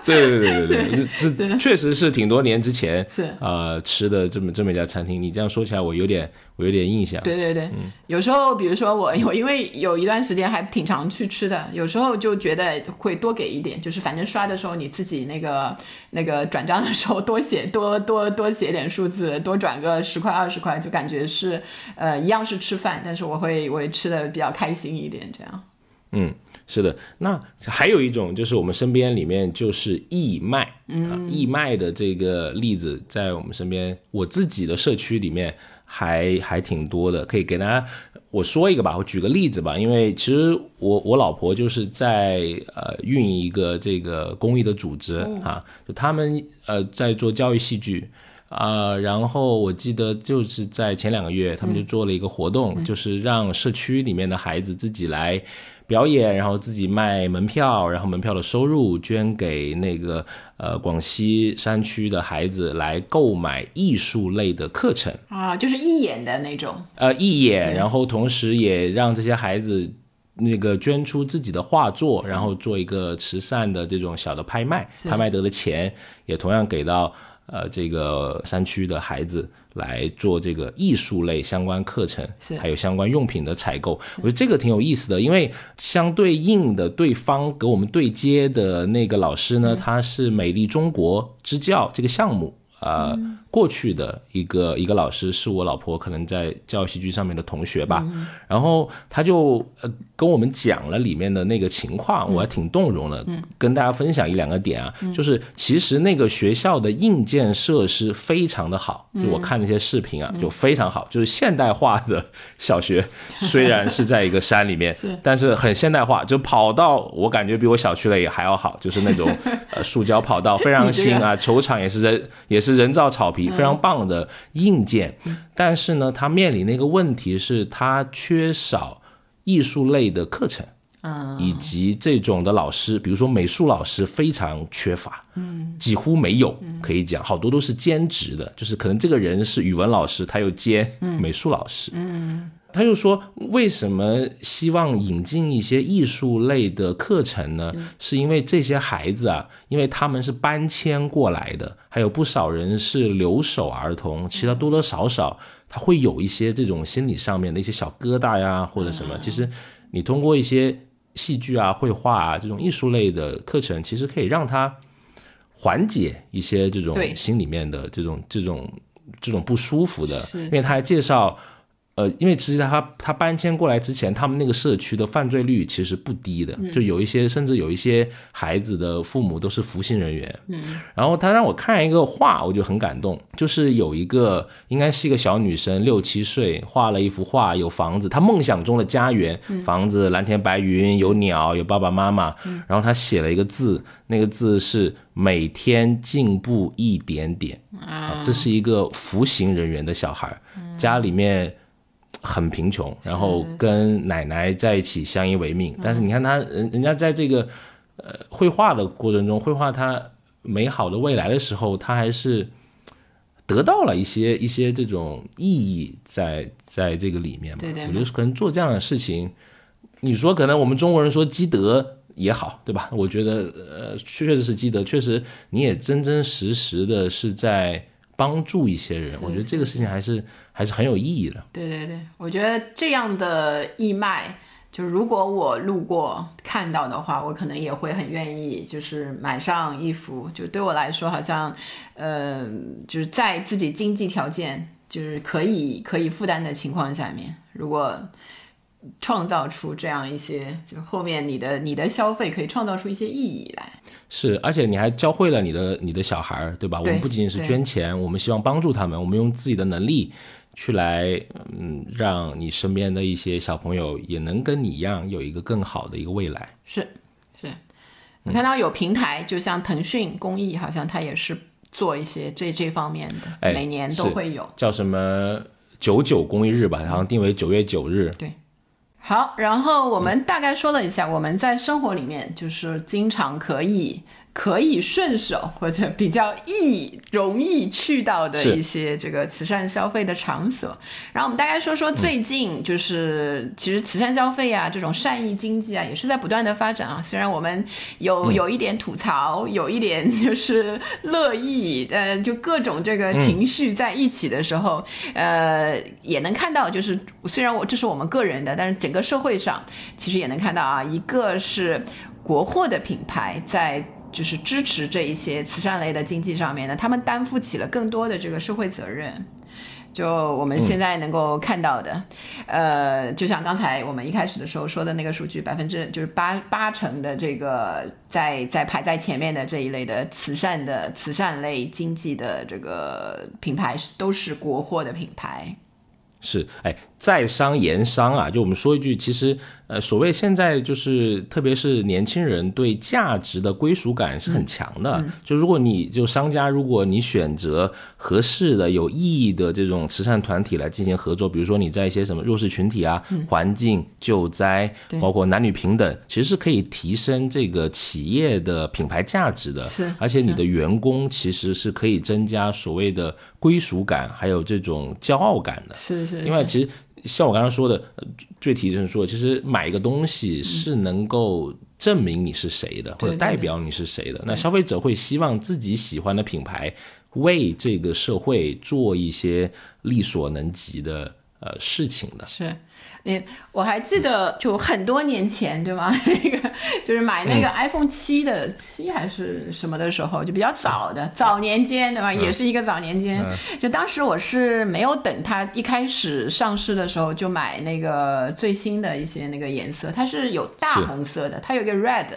对对对对对，这确实是挺多年之前是呃吃的这么这么一家餐厅。你这样说起来，我有点我有点印象。对对对，有时候比如说我我因为有一段时间还挺常去吃的，有时候就觉得会多给一点，就是反正刷的时候你自己那个那个转账的时候多写多多多写点数字，多转个十块二十块，就感觉是呃一样是吃饭，但是我会我会吃的比较开心一点，这样。嗯。是的，那还有一种就是我们身边里面就是义卖，嗯，义卖的这个例子在我们身边，我自己的社区里面还还挺多的，可以给大家我说一个吧，我举个例子吧，因为其实我我老婆就是在呃运营一个这个公益的组织啊，就他们呃在做教育戏剧。啊、然后我记得就是在前两个月，他们就做了一个活动，就是让社区里面的孩子自己来表演，然后自己卖门票，然后门票的收入捐给那个呃广西山区的孩子来购买艺术类的课程。啊，就是一眼的那种，呃义演，然后同时也让这些孩子那个捐出自己的画作，然后做一个慈善的这种小的拍卖，拍卖得的钱也同样给到呃这个山区的孩子来做这个艺术类相关课程是，还有相关用品的采购。我觉得这个挺有意思的，因为相对应的对方给我们对接的那个老师呢，他是美丽中国支教这个项目。呃，过去的一个一个老师是我老婆可能在教育戏剧上面的同学吧，然后他就呃跟我们讲了里面的那个情况，我还挺动容的，跟大家分享一两个点啊，就是其实那个学校的硬件设施非常的好，就我看那些视频啊，就非常好，就是现代化的小学，虽然是在一个山里面，但是很现代化，就跑道我感觉比我小区的也还要好，就是那种呃 塑胶跑道非常新啊，球场也是人也是人造草皮，非常棒的硬件。但是呢，它面临的一个问题是，它缺少艺术类的课程。以及这种的老师，比如说美术老师非常缺乏，嗯，几乎没有，可以讲好多都是兼职的，就是可能这个人是语文老师，他又兼美术老师，嗯，他就说为什么希望引进一些艺术类的课程呢？是因为这些孩子啊，因为他们是搬迁过来的，还有不少人是留守儿童，其他多多少少他会有一些这种心理上面的一些小疙瘩呀，或者什么，其实你通过一些。戏剧啊、绘画啊这种艺术类的课程，其实可以让他缓解一些这种心里面的这种这种这种不舒服的。因为他还介绍，呃，因为其实他他搬迁过来之前，他们那个社区的犯罪率其实不低的，就有一些甚至有一些孩子的父母都是服刑人员。嗯，然后他让我看一个画，我就很感动，就是有一个应该是一个小女生，六七岁，画了一幅画，有房子，她梦想中的家园，房子蓝天白云，有鸟，有爸爸妈妈，然后她写了一个字，那个字是每天进步一点点。啊，这是一个服刑人员的小孩，家里面很贫穷，然后跟奶奶在一起相依为命。但是你看他人人家在这个呃绘画的过程中，绘画他美好的未来的时候，他还是得到了一些一些这种意义在在这个里面嘛。对对我觉得可能做这样的事情，你说可能我们中国人说积德也好，对吧？我觉得呃，确实是积德，确实你也真真实实的是在帮助一些人。我觉得这个事情还是还是很有意义的。对对对，我觉得这样的义卖，就如果我路过看到的话，我可能也会很愿意，就是买上一幅。就对我来说，好像，呃，就是在自己经济条件就是可以可以负担的情况下面，如果创造出这样一些，就后面你的你的消费可以创造出一些意义来。是，而且你还教会了你的你的小孩儿，对吧？我们不仅仅是捐钱，我们希望帮助他们，我们用自己的能力去来，嗯，让你身边的一些小朋友也能跟你一样有一个更好的一个未来。是是，我看到有平台，就像腾讯公益，好像它也是做一些这这方面的，哎每年都会有。叫什么九九公益日吧，好像定为九月九日。对好，然后我们大概说了一下，我们在生活里面就是经常可以可以顺手或者比较易容易去到的一些这个慈善消费的场所。然后我们大概说说最近就是、其实慈善消费啊这种善意经济啊也是在不断的发展啊。虽然我们有有一点吐槽，有一点就是乐意，呃，就各种这个情绪在一起的时候，呃，也能看到，就是虽然我这是我们个人的，但是整个社会上其实也能看到啊，一个是国货的品牌在。就是支持这一些慈善类的经济上面呢，他们担负起了更多的这个社会责任。就我们现在能够看到的，呃，就像刚才我们一开始的时候说的那个数据，百分之就是八八成的这个在在排在前面的这一类的慈善的慈善类经济的这个品牌都是国货的品牌。是，哎，在商言商啊，就我们说一句，其实，呃，所谓现在就是，特别是年轻人对价值的归属感是很强的。就如果你就商家，如果你选择合适的、有意义的这种慈善团体来进行合作，比如说你在一些什么弱势群体啊、环境救灾，包括男女平等，其实是可以提升这个企业的品牌价值的。是而且你的员工其实是可以增加所谓的归属感，还有这种骄傲感的。是是，是因为其实像我刚刚说的，呃最提升说，其实买一个东西是能够证明你是谁的，或者代表你是谁的。那消费者会希望自己喜欢的品牌为这个社会做一些力所能及的呃事情的。是，你我还记得就很多年前，对吗？那个就是买那个 iPhone 七的七还是什么的时候，就比较早的早年间，对吧？也是一个早年间。就当时我是没有等它一开始上市的时候就买那个最新的一些那个颜色，它是有大红色的，它有一个 red。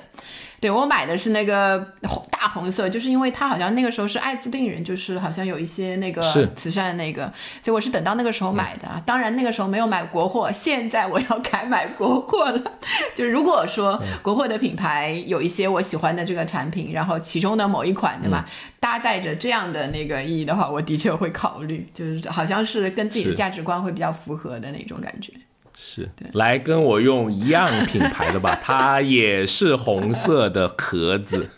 对我买的是那个红大红色，就是因为它好像那个时候是艾滋病人，就是好像有一些那个慈善那个，所以我是等到那个时候买的啊。当然那个时候没有买国货，现在我要改买国货了。就如果说国货的品牌有一些我喜欢的这个产品，然后其中的某一款对吧，搭载着这样的那个意义的话，我的确会考虑，就是好像是跟自己的价值观会比较符合的那种感觉。是，来跟我用一样品牌的吧，它也是红色的壳子。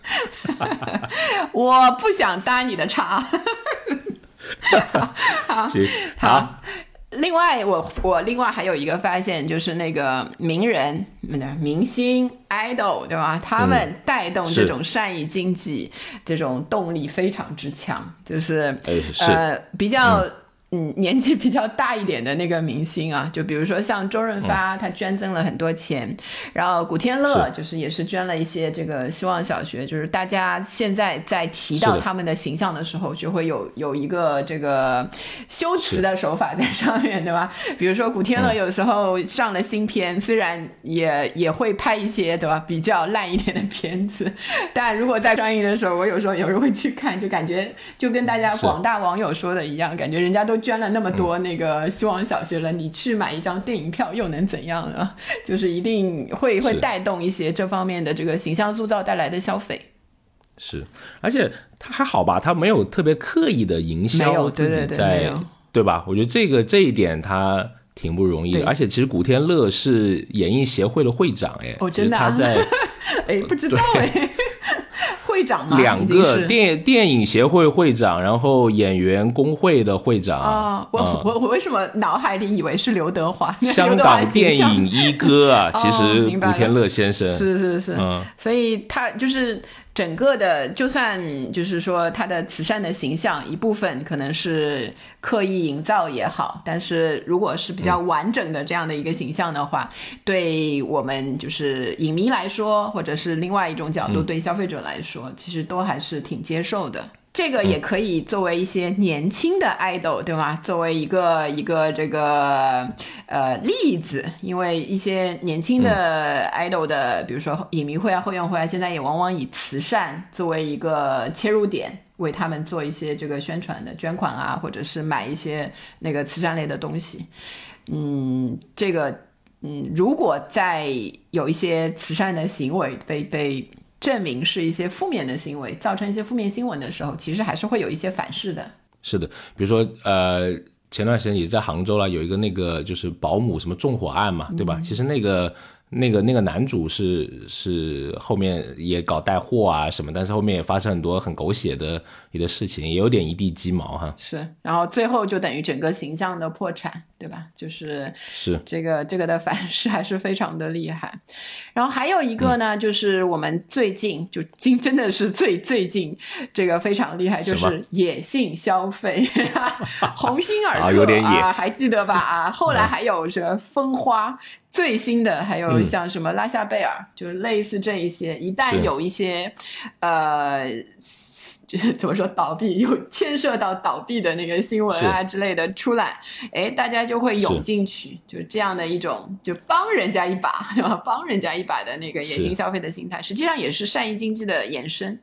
我不想搭你的茬。行，好，好，另外我我另外还有一个发现，就是那个名人、明星、idol，对吧？他们带动这种善意经济，这种动力非常之强，就是呃比较。嗯，年纪比较大一点的那个明星啊，就比如说像周润发，他捐赠了很多钱，然后古天乐就是也是捐了一些这个希望小学，就是大家现在在提到他们的形象的时候，就会有有一个这个修辞的手法在上面，对吧？比如说古天乐有时候上了新片，虽然也也会拍一些对吧？比较烂一点的片子，但如果在上映的时候，我有时候有时候会去看，就感觉就跟大家广大网友说的一样，感觉人家都捐了那么多那个希望小学了，你去买一张电影票又能怎样呢？就是一定会会带动一些这方面的这个形象塑造带来的消费。是，而且他还好吧，他没有特别刻意的营没销有对自己对对在，没有对吧？我觉得这个这一点他挺不容易的。而且其实古天乐是演艺协会的会长，哎，哦真的啊他在 哎，不知道 哎，会长吗？两个电电影协会会长，然后演员工会的会长。啊、我、嗯。我我为什么脑海里以为是刘德华？香 港电影一哥啊，其哦实古天乐先生。是是是，嗯。所以他就是整个的，就算就是说他的慈善的形象一部分可能是刻意营造也好，但是如果是比较完整的这样的一个形象的话，对我们就是影迷来说，或者是另外一种角度对消费者来说，其实都还是挺接受的。这个也可以作为一些年轻的 idol，对吗？作为一个一个这个呃例子，因为一些年轻的 idol 的，比如说影迷会啊、后援会啊，现在也往往以慈善作为一个切入点，为他们做一些这个宣传的捐款啊，或者是买一些那个慈善类的东西。嗯，这个嗯，如果在有一些慈善的行为被被证明是一些负面的行为，造成一些负面新闻的时候，其实还是会有一些反噬的。是的，比如说呃，前段时间也在杭州了，有一个那个就是保姆什么纵火案嘛，对吧？其实那个那个那个男主是是后面也搞带货啊什么，但是后面也发生很多很狗血的一个事情，也有点一地鸡毛哈。是，然后最后就等于整个形象的破产，对吧？就是是这个这个的反噬还是非常的厉害。然后还有一个呢，就是我们最近就今真的是最最近这个非常厉害，就是野性消费，鸿星尔克啊有点野啊，还记得吧？啊，后来还有这个风花。最新的还有像什么拉夏贝尔，就是类似这一些，一旦有一些呃，就 是怎么说倒闭，有牵涉到倒闭的那个新闻啊之类的出来，哎，大家就会涌进去，就是这样的一种就帮人家一把，对吧？帮人家一把的那个野是性消费的心态，实际上也是善意经济的延伸。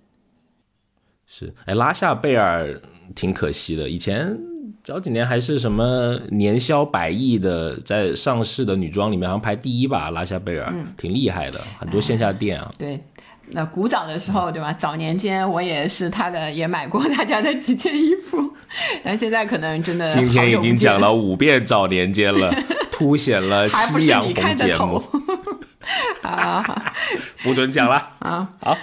是，哎，拉夏贝尔挺可惜的，以前早几年还是什么年销百亿的，在上市的女装里面好像排第一吧，拉夏贝尔，挺厉害的，很多线下店啊。对，那古早的时候，对吧？早年间我也是他的，也买过他家的几件衣服，但现在可能真的今天已经讲了五遍早年间了，凸显了夕阳红节目。啊，不准讲了啊！好。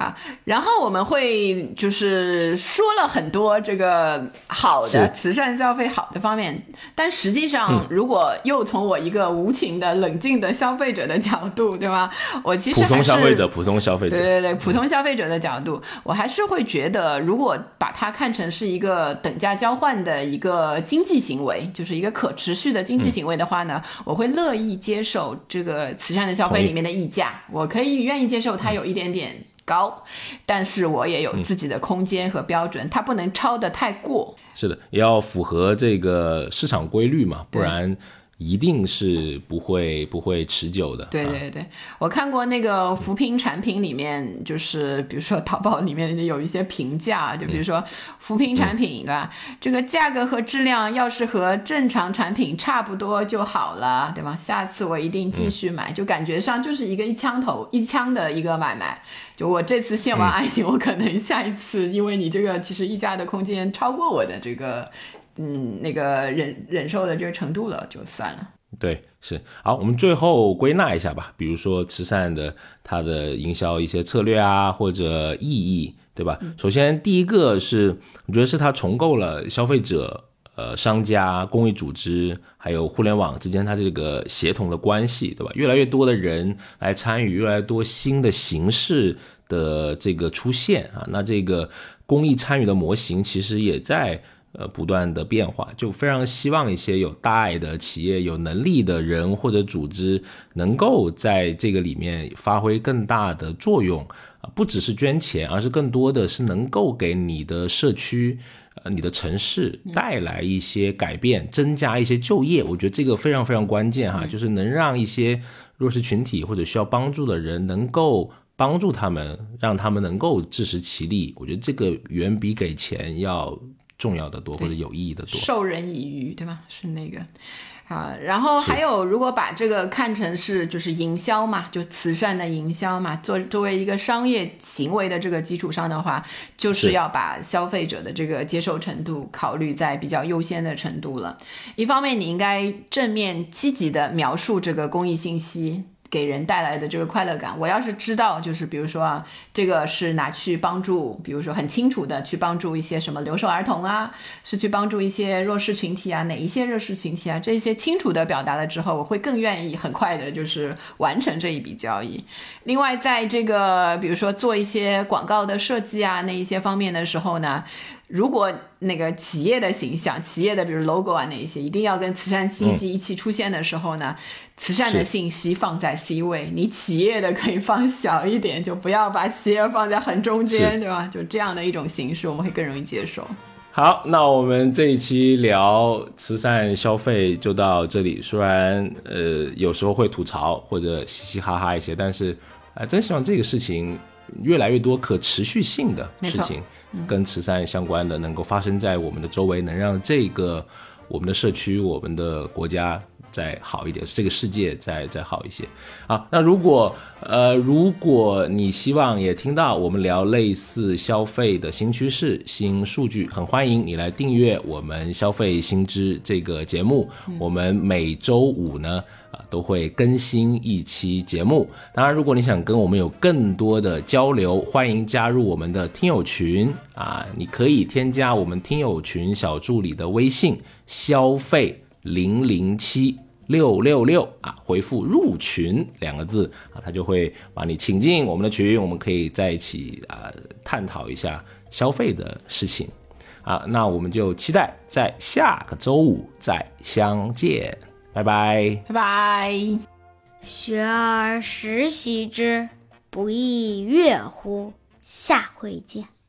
啊，然后我们会就是说了很多这个好的慈善消费好的方面，但实际上，如果又从我一个无情的冷静的消费者的角度，对吗？我其实普通消费者，普通消费者，对对对，普通消费者的角度，我还是会觉得，如果把它看成是一个等价交换的一个经济行为，就是一个可持续的经济行为的话呢，我会乐意接受这个慈善的消费里面的溢价，我可以愿意接受它有一点点。高，但是我也有自己的空间和标准，它不能超得太过。是的，也要符合这个市场规律嘛，不然。一定是不会不会持久的。对对对，我看过那个扶贫产品里面，就是比如说淘宝里面有一些评价，就比如说扶贫产品，对吧？这个价格和质量要是和正常产品差不多就好了，对吧？下次我一定继续买，就感觉上就是一个一枪头一枪的一个买卖。就我这次献完爱心，我可能下一次，因为你这个其实溢价的空间超过我的这个。嗯，那个忍忍受的这个程度了，就算了。对，是好，我们最后归纳一下吧。比如说慈善的它的营销一些策略啊，或者意义，对吧？首先第一个是，我觉得是它重构了消费者、呃商家、公益组织还有互联网之间它这个协同的关系，对吧？越来越多的人来参与，越来越多新的形式的这个出现啊，那这个公益参与的模型其实也在。呃，不断的变化，就非常希望一些有大爱的企业、有能力的人或者组织，能够在这个里面发挥更大的作用啊，不只是捐钱，而是更多的是能够给你的社区、呃，你的城市带来一些改变，增加一些就业。我觉得这个非常非常关键哈，就是能让一些弱势群体或者需要帮助的人能够帮助他们，让他们能够自食其力。我觉得这个远比给钱要。重要的多或者有意义的多，授人以渔，对吗？是那个啊，然后还有，如果把这个看成是就是营销嘛，就慈善的营销嘛，作作为一个商业行为的这个基础上的话，就是要把消费者的这个接受程度考虑在比较优先的程度了。一方面，你应该正面积极的描述这个公益信息。给人带来的这个快乐感，我要是知道，就是比如说啊，这个是拿去帮助，比如说很清楚的去帮助一些什么留守儿童啊，是去帮助一些弱势群体啊，哪一些弱势群体啊，这些清楚的表达了之后，我会更愿意很快的，就是完成这一笔交易。另外，在这个比如说做一些广告的设计啊，那一些方面的时候呢。如果那个企业的形象、企业的比如 logo 啊那一些，一定要跟慈善信息一起出现的时候呢，慈善的信息放在 C 位，你企业的可以放小一点，就不要把企业放在很中间，对吧？就这样的一种形式，我们会更容易接受。好，那我们这一期聊慈善消费就到这里。虽然呃有时候会吐槽或者嘻嘻哈哈一些，但是啊，真希望这个事情越来越多可持续性的事情。跟慈善相关的，能够发生在我们的周围，能让这个我们的社区、我们的国家再好一点，这个世界再再好一些。啊，那如果呃，如果你希望也听到我们聊类似消费的新趋势、新数据，很欢迎你来订阅我们消费新知这个节目。我们每周五呢啊。都会更新一期节目。当然，如果你想跟我们有更多的交流，欢迎加入我们的听友群啊！你可以添加我们听友群小助理的微信“消费零零七六六六”啊，回复“入群”两个字啊，他就会把你请进我们的群，我们可以在一起啊探讨一下消费的事情啊。那我们就期待在下个周五再相见。拜拜，拜拜。学而时习之，不亦说乎？下回见。